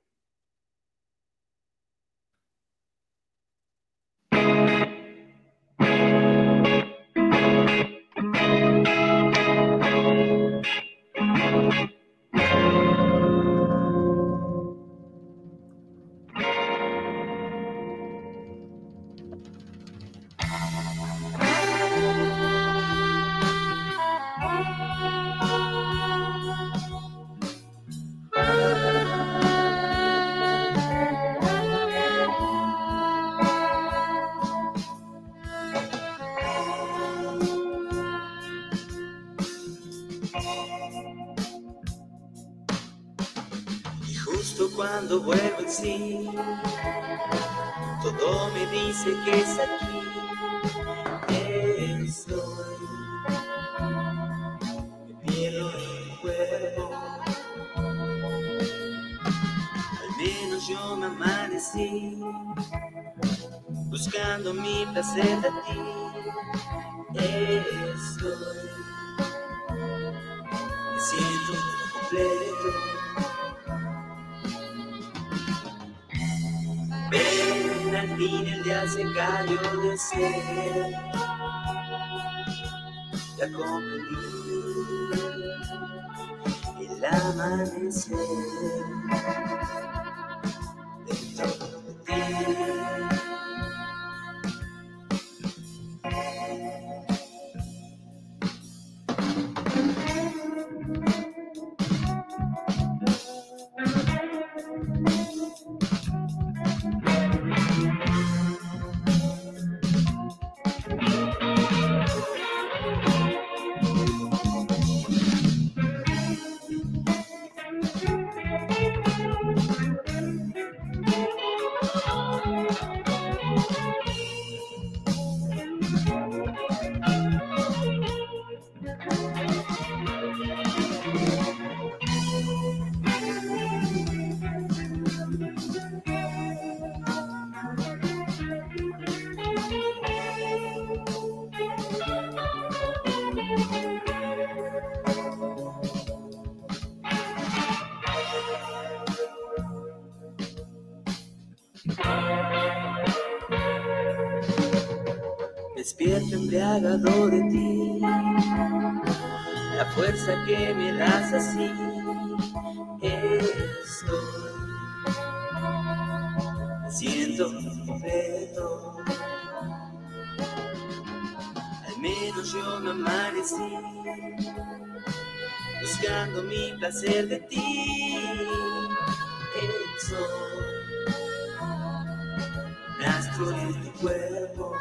Cuando vuelvo en sí. Todo me dice que es aquí. Estoy. Me pierdo en el cuerpo. Al menos yo me amanecí. Buscando mi placer de ti. Estoy. El día se cayó de ser. Ya comprendí el amanecer mi placer de ti, el sol, astro de tu cuerpo.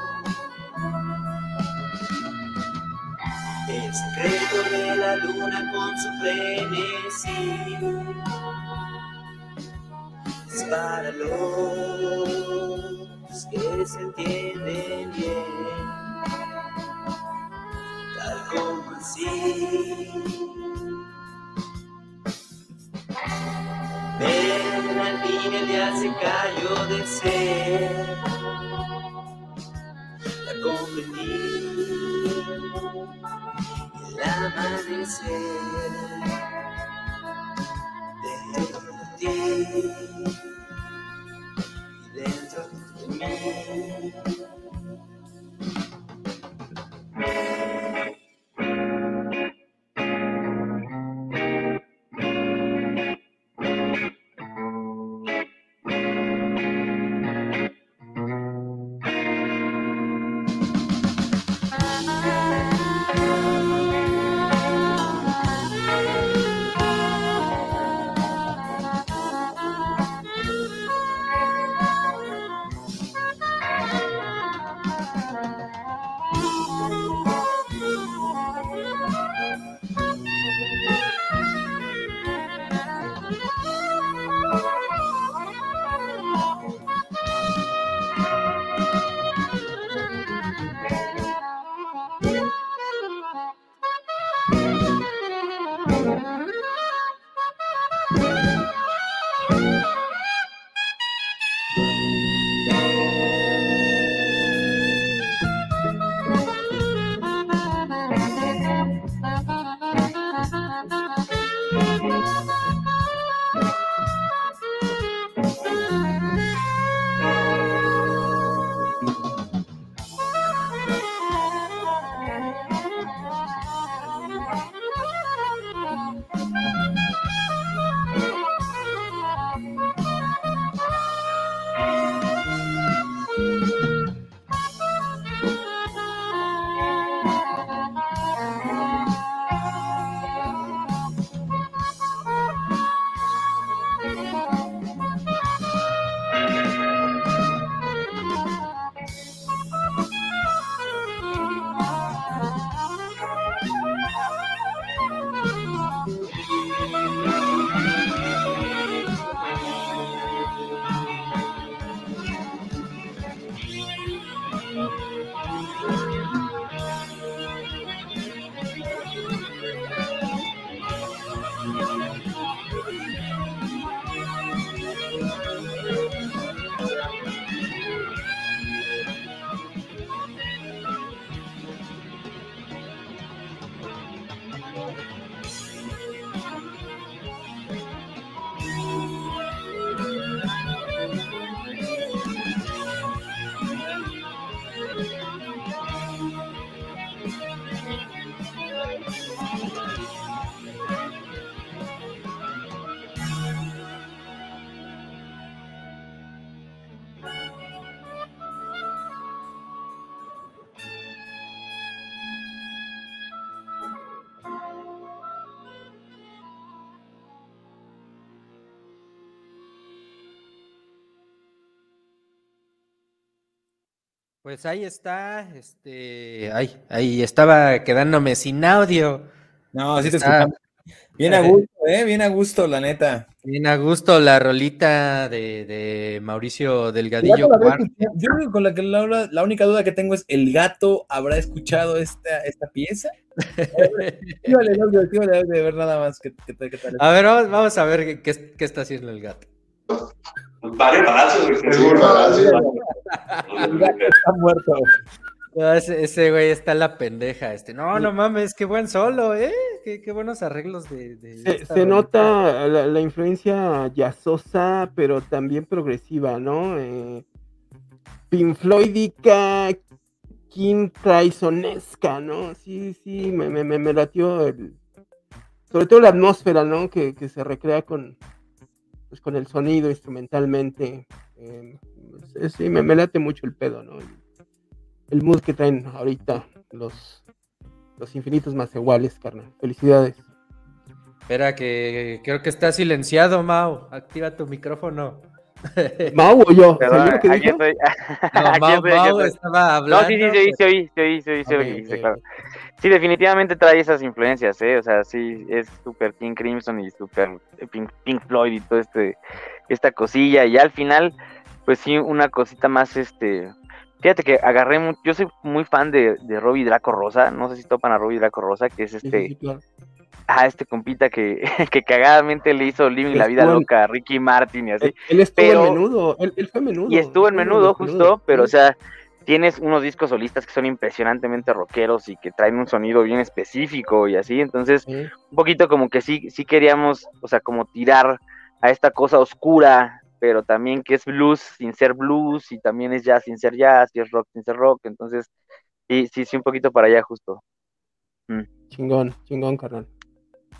El secreto de la luna con su frenesí es para los que se entienden bien, tal como así. Ven al día se cayó de ser, la comprendí. El amanecer. Dentro de ti y dentro de mí. Pues ahí está, este, ay, ahí estaba quedándome sin audio. No, así te escuchamos. Bien a *laughs* gusto, eh, bien a gusto, la neta. Bien a gusto la rolita de, Mauricio Delgadillo. Yo creo que con la, que la, la, única duda que tengo es, ¿el gato habrá escuchado esta, esta pieza? *laughs* de ver nada más. Que, a ver, vamos, a ver qué, qué está haciendo el gato. Varios balazos, El gato *laughs* está muerto. ese, güey está en la pendeja. Este. No, no mames, qué buen solo, ¿eh? Qué, buenos arreglos de. se, nota la, influencia jazzosa, pero también progresiva, ¿no? Eh, Pink Floydica, Kim Traisonesca, ¿no? Sí, sí, me, me, me latió el. Sobre todo la atmósfera, ¿no? Que, que se recrea con, pues, con el sonido instrumentalmente. Eh, sí, me, me, late mucho el pedo, ¿no? El, mood que traen ahorita los, los infinitos más iguales, carnal. Felicidades. Espera, que creo que está silenciado, Mau. Activa tu micrófono. *laughs* Mau o yo. aquí estoy. No, *laughs* Mau, estaba hablando. No, sí, sí, sí, oí, sí, oí, sí, oí, sí, oí, sí, claro. Sí, definitivamente trae esas influencias, ¿eh? O sea, sí, es súper King Crimson y súper Pink, Pink, Floyd y todo este, esta cosilla. Y al final, pues sí, una cosita más, este... Fíjate que agarré, mucho, yo soy muy fan de, de Robbie Draco Rosa, no sé si topan a Robbie Draco Rosa, que es este... Ah, este compita que, *laughs* que cagadamente le hizo Living la vida loca a Ricky Martin y así. Él, estuvo en menudo, él, fue menudo. Y estuvo en menudo, justo, pero o sea, tienes unos discos solistas que son impresionantemente rockeros y que traen un sonido bien específico y así, entonces un poquito como que sí, sí queríamos, o sea, como tirar a esta cosa oscura, pero también que es blues sin ser blues y también es jazz sin ser jazz y es rock sin ser rock, entonces sí, sí, sí, un poquito para allá justo. Mm. Chingón, chingón, carnal.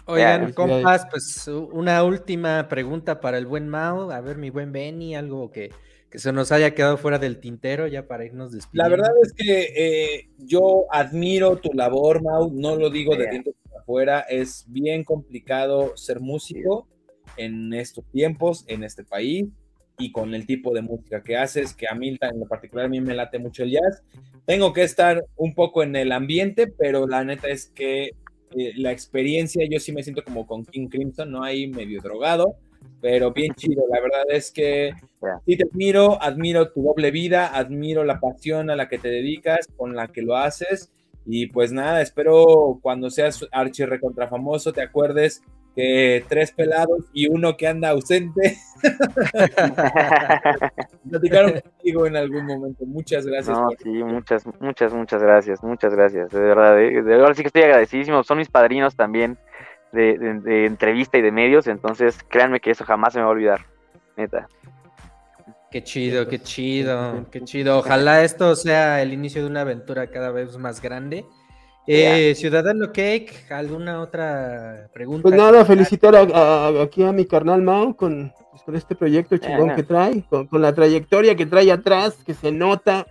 Oigan, compas, pues una última pregunta para el buen Mao. A ver, mi buen Benny, algo que, se nos haya quedado fuera del tintero ya para irnos despidiendo. La verdad es que eh, yo admiro tu labor, Mau, no lo digo de dentro para afuera, es bien complicado ser músico en estos tiempos, en este país y con el tipo de música que haces, que a mí en lo particular a mí me late mucho el jazz. Tengo que estar un poco en el ambiente, pero la neta es que eh, la experiencia, yo sí me siento como con King Crimson, ¿no? Ahí medio drogado, pero bien chido. La verdad es que sí te admiro, admiro tu doble vida, admiro la pasión a la que te dedicas, con la que lo haces. Y pues nada, espero cuando seas archi recontra famoso te acuerdes tres pelados y uno que anda ausente *laughs* platicaron contigo en algún momento. Muchas gracias. No, sí, muchas, muchas, muchas gracias, muchas gracias, de verdad, eh, de, verdad sí que estoy agradecidísimo, son mis padrinos también de, de, entrevista y de medios, entonces créanme que eso jamás se me va a olvidar, neta. Qué chido, qué chido, qué chido. Ojalá esto sea el inicio de una aventura cada vez más grande eh, Ciudadano Cake, ¿alguna otra pregunta? Pues nada, felicitar aquí a mi carnal Mao con, pues, con este proyecto chingón que trae, con, la trayectoria que trae atrás, que se nota.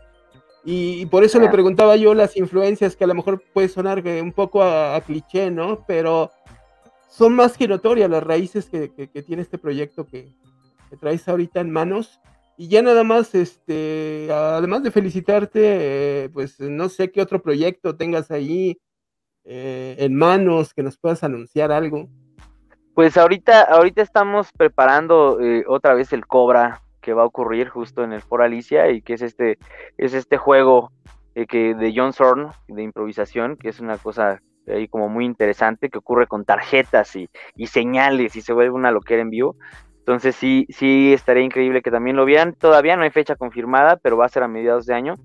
Y, por eso le preguntaba yo las influencias, que a lo mejor puede sonar un poco a, cliché, ¿no? Pero son más que notorias las raíces que, tiene este proyecto que, que traes ahorita en manos. Y ya nada más, este, además de felicitarte, eh, pues no sé qué otro proyecto tengas ahí eh, en manos que nos puedas anunciar algo. Pues ahorita, ahorita estamos preparando eh, otra vez el Cobra que va a ocurrir justo en el For Alicia y que es este, es este juego que de John Zorn de improvisación, que es una cosa ahí como muy interesante que ocurre con tarjetas y, y señales y se vuelve una loquera en vivo. Entonces sí, sí estaría increíble que también lo vieran. Todavía no hay fecha confirmada, pero va a ser a mediados de año.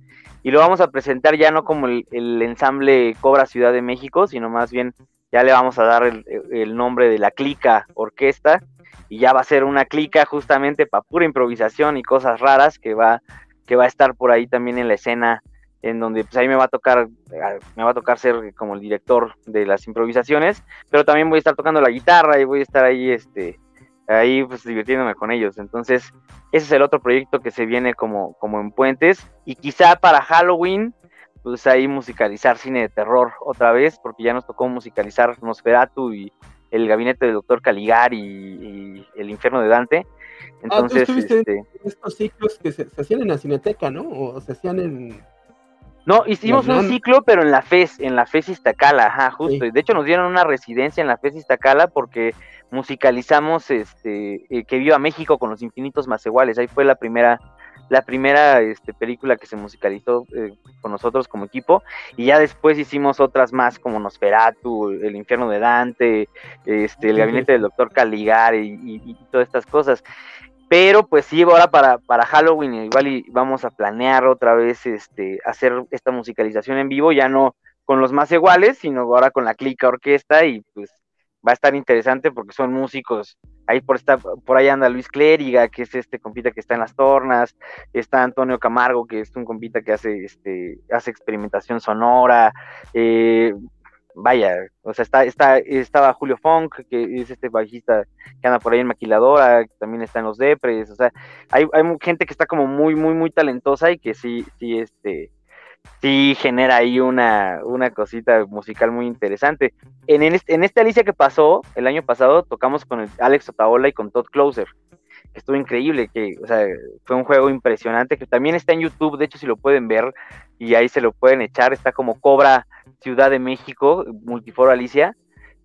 Y lo vamos a presentar ya no como el, ensamble Cobra Ciudad de México, sino más bien ya le vamos a dar el, nombre de la clica orquesta. Y ya va a ser una clica justamente para pura improvisación y cosas raras que va, que va a estar por ahí también en la escena en donde pues ahí me va a tocar me va a tocar ser como el director de las improvisaciones, pero también voy a estar tocando la guitarra y voy a estar ahí este ahí pues divirtiéndome con ellos. Entonces, ese es el otro proyecto que se viene como, como en Puentes. Y quizá para Halloween, pues ahí musicalizar cine de terror otra vez, porque ya nos tocó musicalizar Nosferatu y el gabinete del doctor Caligari y, el infierno de Dante. Ah, Entonces, este... estos ciclos que se, hacían en la cineteca, ¿no? O se hacían en, No, hicimos un ciclo, pero en la FES, en la FES Iztacala, ajá, justo. Y de hecho nos dieron una residencia en la FES Iztacala porque musicalizamos este eh, que viva México con los infinitos más iguales. Ahí fue la primera la primera este, película que se musicalizó eh, con nosotros como equipo y ya después hicimos otras más como Nosferatu, El infierno de Dante, este, El gabinete del doctor Caligari y, todas estas cosas. Pero pues sí, ahora para, para Halloween igual y vamos a planear otra vez este, hacer esta musicalización en vivo, ya no con los más iguales, sino ahora con la clica orquesta y pues va a estar interesante porque son músicos. Ahí por, está, por ahí anda Luis Clériga, que es este compita que está en las tornas, está Antonio Camargo, que es un compita que hace, este, hace experimentación sonora, eh, vaya, o sea, está, está, estaba Julio Funk, que es este bajista que anda por ahí en Maquiladora, también está en los Depres, o sea, hay, hay gente que está como muy, muy, muy talentosa y que sí, sí, este, sí genera ahí una, una cosita musical muy interesante. En, en, esta Alicia que pasó, el año pasado, tocamos con Alex Otaola y con Todd Closer, estuvo increíble, que, o sea, fue un juego impresionante, que también está en YouTube, de hecho, si lo pueden ver, y ahí se lo pueden echar, está como Cobra Ciudad de México, Multiforo Alicia,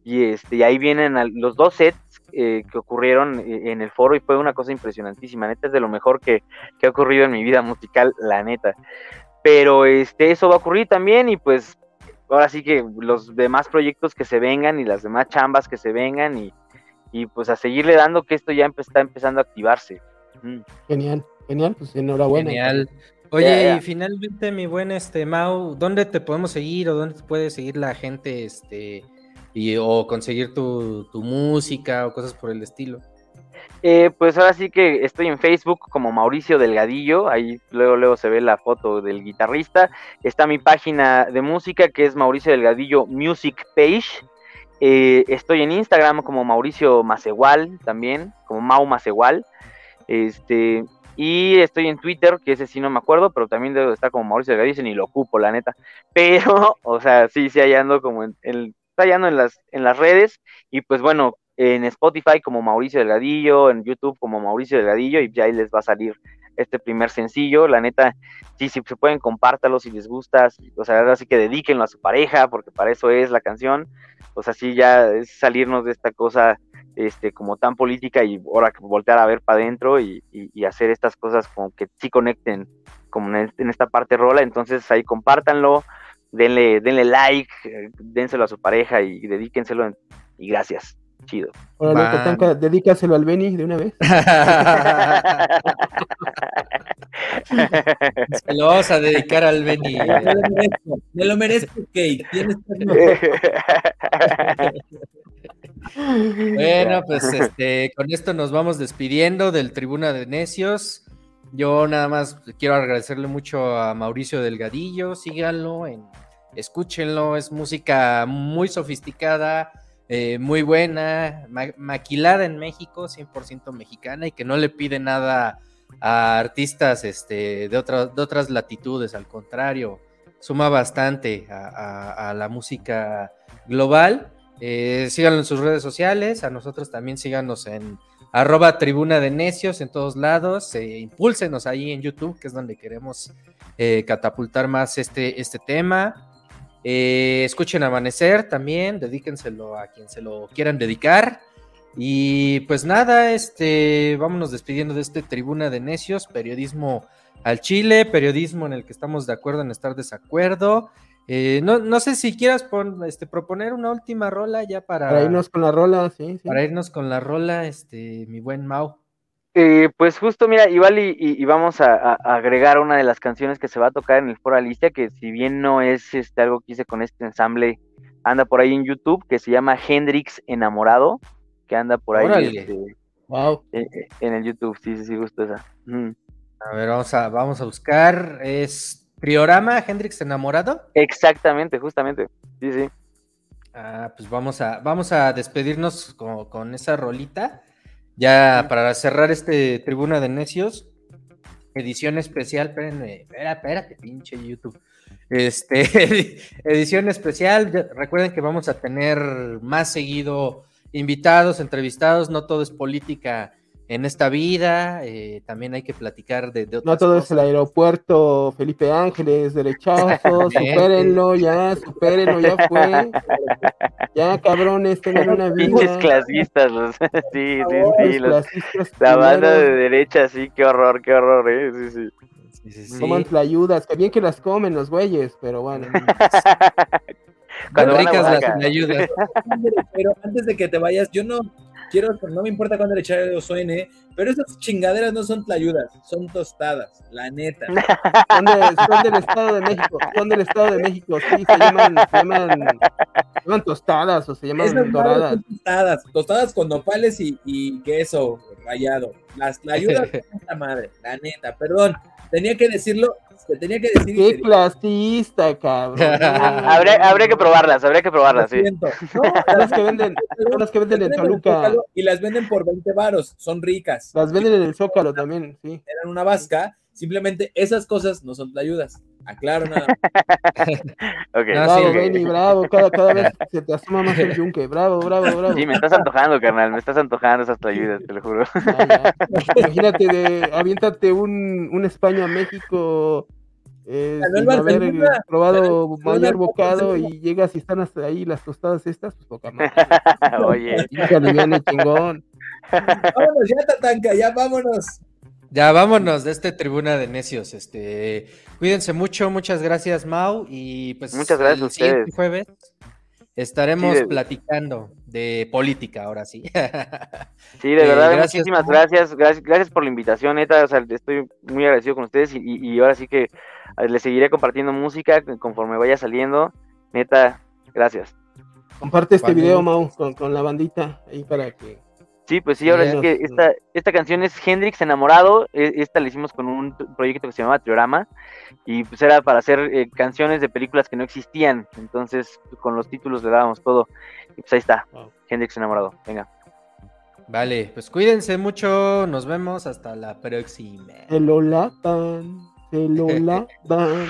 y, este, y ahí vienen los dos sets eh, que ocurrieron eh, en el foro y fue una cosa impresionantísima, neta es de lo mejor que, que ha ocurrido en mi vida musical, la neta. Pero este, eso va a ocurrir también y pues ahora sí que los demás proyectos que se vengan y las demás chambas que se vengan y, pues a seguirle dando que esto ya está empezando a activarse. Genial, genial, pues enhorabuena. Genial. Oye, y finalmente, mi buen este Mau, ¿dónde te podemos seguir o dónde te puede seguir la gente este y o conseguir tu, tu música o cosas por el estilo? Eh, pues ahora sí que estoy en Facebook como Mauricio Delgadillo, ahí luego luego se ve la foto del guitarrista. Está mi página de música que es Mauricio Delgadillo Music Page. Eh, estoy en Instagram como Mauricio Macegual también, como Mau Macegual. Este, y estoy en Twitter, que ese sí no me acuerdo, pero también debo estar como Mauricio Delgadillo, ni lo ocupo, la neta. *laughs* Pero, o sea, sí, sí, hallando como en, en, en las, en las redes. Y pues bueno, en Spotify como Mauricio Delgadillo, en YouTube como Mauricio Delgadillo, y ya ahí les va a salir este primer sencillo. La neta, sí, si se pueden, compártalo si les gusta. O sea, así que dedíquenlo a su pareja, porque para eso es la canción. O sea, sí, ya es salirnos de esta cosa este, como tan política y ahora voltear a ver para adentro y, hacer estas cosas como que sí conecten como en, esta parte rola. Entonces ahí compártanlo, denle, denle like, eh, dénselo a su pareja y, y dedíquenselo y gracias chido. Ahora, dedícaselo al Benny de una vez. *laughs* Se lo vamos a dedicar al Benny. Me lo merezco, Kate. bueno, pues este, con esto nos vamos despidiendo del Tribuna de Necios. Yo nada más quiero agradecerle mucho a Mauricio Delgadillo. Síganlo, en, escúchenlo. Es música muy sofisticada eh, muy buena, maquilada en México, 100% mexicana y que no le pide nada a artistas este, de, de otras latitudes, al contrario, suma bastante a, la música global. Eh, síganlo en sus redes sociales, a nosotros también síganos en arroba tribuna de necios en todos lados, eh, impúlsenos ahí en YouTube, que es donde queremos eh, catapultar más este, este tema. Eh, escuchen Amanecer también, dedíquenselo a quien se lo quieran dedicar. Y pues nada, este, vámonos despidiendo de este Tribuna de Necios, periodismo al Chile, periodismo en el que estamos de acuerdo en estar desacuerdo. Eh, no, sé si quieras este, proponer una última rola ya para... Para irnos con la rola, sí, Para irnos con la rola, este, mi buen Mau. Eh, pues justo, mira, igual y, vamos a, agregar una de las canciones que se va a tocar en el Foro Alicia, que si bien no es este, algo que hice con este ensamble, anda por ahí en YouTube, que se llama Hendrix Enamorado, que anda por ahí este, wow. Eh, eh, en, el YouTube, sí, sí, sí, justo esa. A ver, vamos a, vamos a buscar, es Priorama Hendrix Enamorado. Exactamente, justamente, sí, sí. Ah, pues vamos a, vamos a despedirnos con, con esa rolita. Ya para cerrar este Tribuna de Necios, edición especial, espérenme, espera, espérate, pinche YouTube. Este, *laughs* edición especial, recuerden que vamos a tener más seguido invitados, entrevistados, no todo es política en esta vida, eh, también hay que platicar de, de otras No todo cosas. es el aeropuerto Felipe Ángeles, derechazo, *laughs* supérenlo ya, supérenlo, ya fue. Ya, cabrones, tengan una Pinches vida. clasistas, los- *laughs* sí, sí, sí, Pinches los- clasistas la banda de derecha, sí, qué horror, qué horror, eh, sí, sí. Sí, sí, sí. Coman tlayudas, que bien que las comen los güeyes, pero bueno. *laughs* Cuando ricas las ayudas. Pero antes de que te vayas, yo no quiero, no me importa cuándo le echaré suene, pero esas chingaderas no son tlayudas, son tostadas, la neta. Son, de- son del Estado de México, son del Estado de México, sí, se llaman, se llaman, se llaman tostadas o se llaman Esas doradas. son tostadas, tostadas con nopales y, y queso rallado. Las tlayudas *laughs* son la madre, la neta, perdón. Tenía que decirlo, tenía que decir. Qué clasista, cabrón. *laughs* habría, habría que probarlas, habría que probarlas, sí. *laughs* No, las que venden, las que venden en Toluca. Zócalo Y las venden por 20 varos, son ricas. Las venden en el Zócalo también, sí. Eran una vasca, simplemente esas cosas no son tlayudas. Aclaro nada. *laughs* Ok. No, Bravo, sí, Benny, bravo. Cada, cada vez se te asoma más el yunque. Bravo, bravo, bravo. Sí, me estás antojando, carnal, me estás antojando esas tlayudas, te lo juro. Ya, ya. Imagínate, de, aviéntate un, un España-México eh, sin haber probado mayor bocado Barcelona. y llegas y están hasta ahí las tostadas estas, pues poca madre. *laughs* Oye, aliviane, chingón. vámonos ya, Tatanka, ya vámonos. Ya vámonos de este tribuna de necios. Este, cuídense mucho, muchas gracias, Mau. Y pues Muchas gracias el a siguiente ustedes. jueves estaremos Sí, de- platicando de política ahora sí. *laughs* Sí, de Eh, verdad, gracias, muchísimas Mau. gracias, gracias, gracias por la invitación, neta, o sea, estoy muy agradecido con ustedes y, y- y ahora sí que les seguiré compartiendo música conforme vaya saliendo, neta, gracias. Comparte este Cuando- video, Mau, con, con la bandita ahí para que. Sí, pues sí, ahora Sí, que esta, esta canción es Hendrix Enamorado, e- esta la hicimos con un proyecto que se llamaba Triorama y pues era para hacer eh, canciones de películas que no existían, entonces con los títulos le dábamos todo y pues ahí está, Wow. Hendrix Enamorado, venga. Vale, pues cuídense mucho, nos vemos hasta la próxima. Se lo lavan, se lo lavan.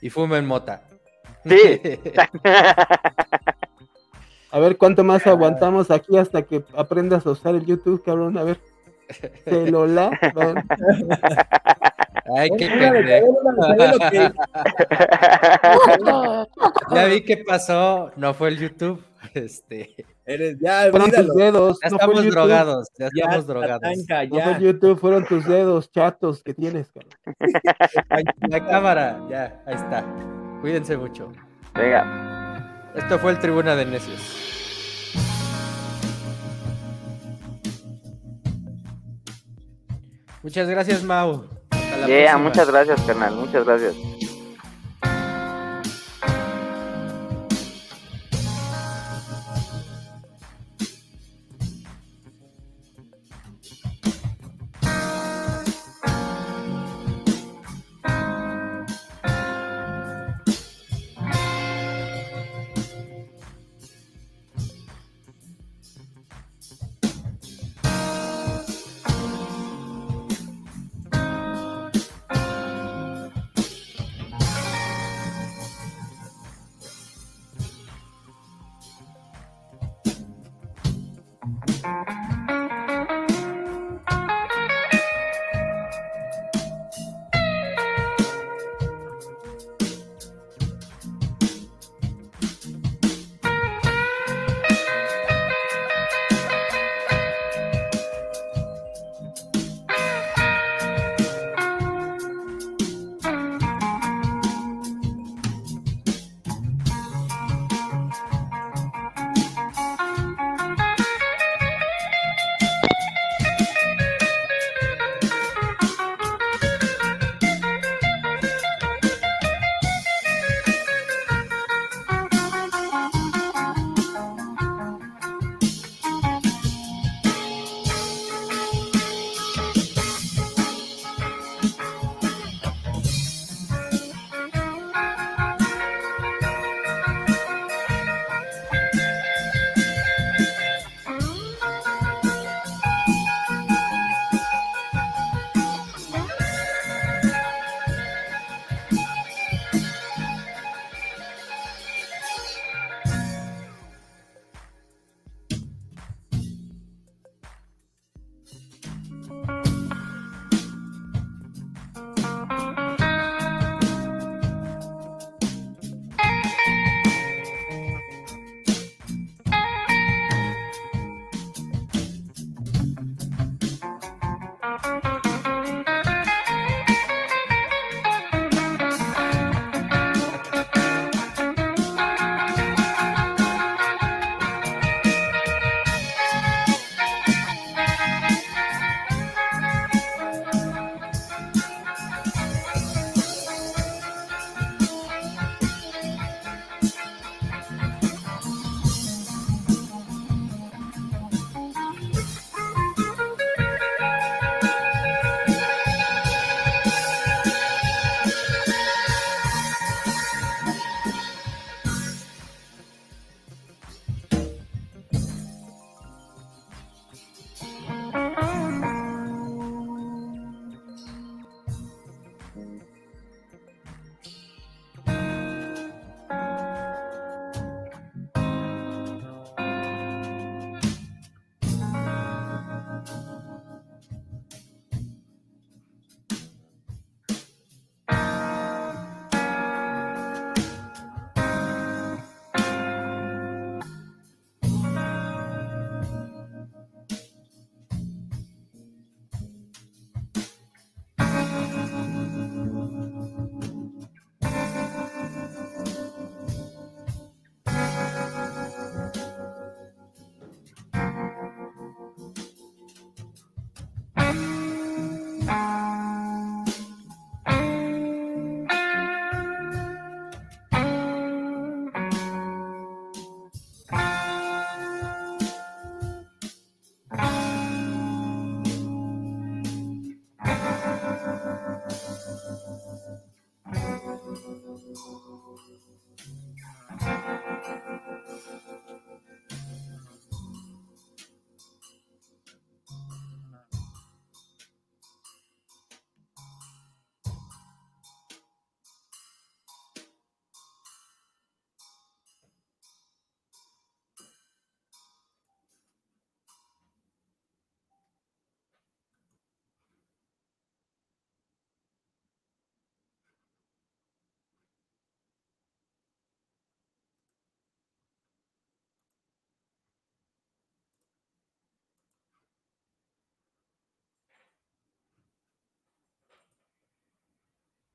Y fumen mota. Sí. A ver cuánto más aguantamos aquí hasta que aprendas a usar el YouTube, cabrón. A ver. Se lo lavan. Ay, qué pendejo. Ya vi qué pasó, no fue el YouTube. *laughs* Este, Eres, ya, Fueron tus dedos. ya no estamos drogados, ya Ya, estamos drogados. No fue el YouTube, fueron tus dedos chatos que tienes, cabrón. *laughs* La cámara, ya, ahí está. Cuídense mucho. venga. Esto fue el Tribuna de Necios. Muchas gracias, Mau. Hasta la Yeah, próxima. muchas gracias, carnal, muchas gracias.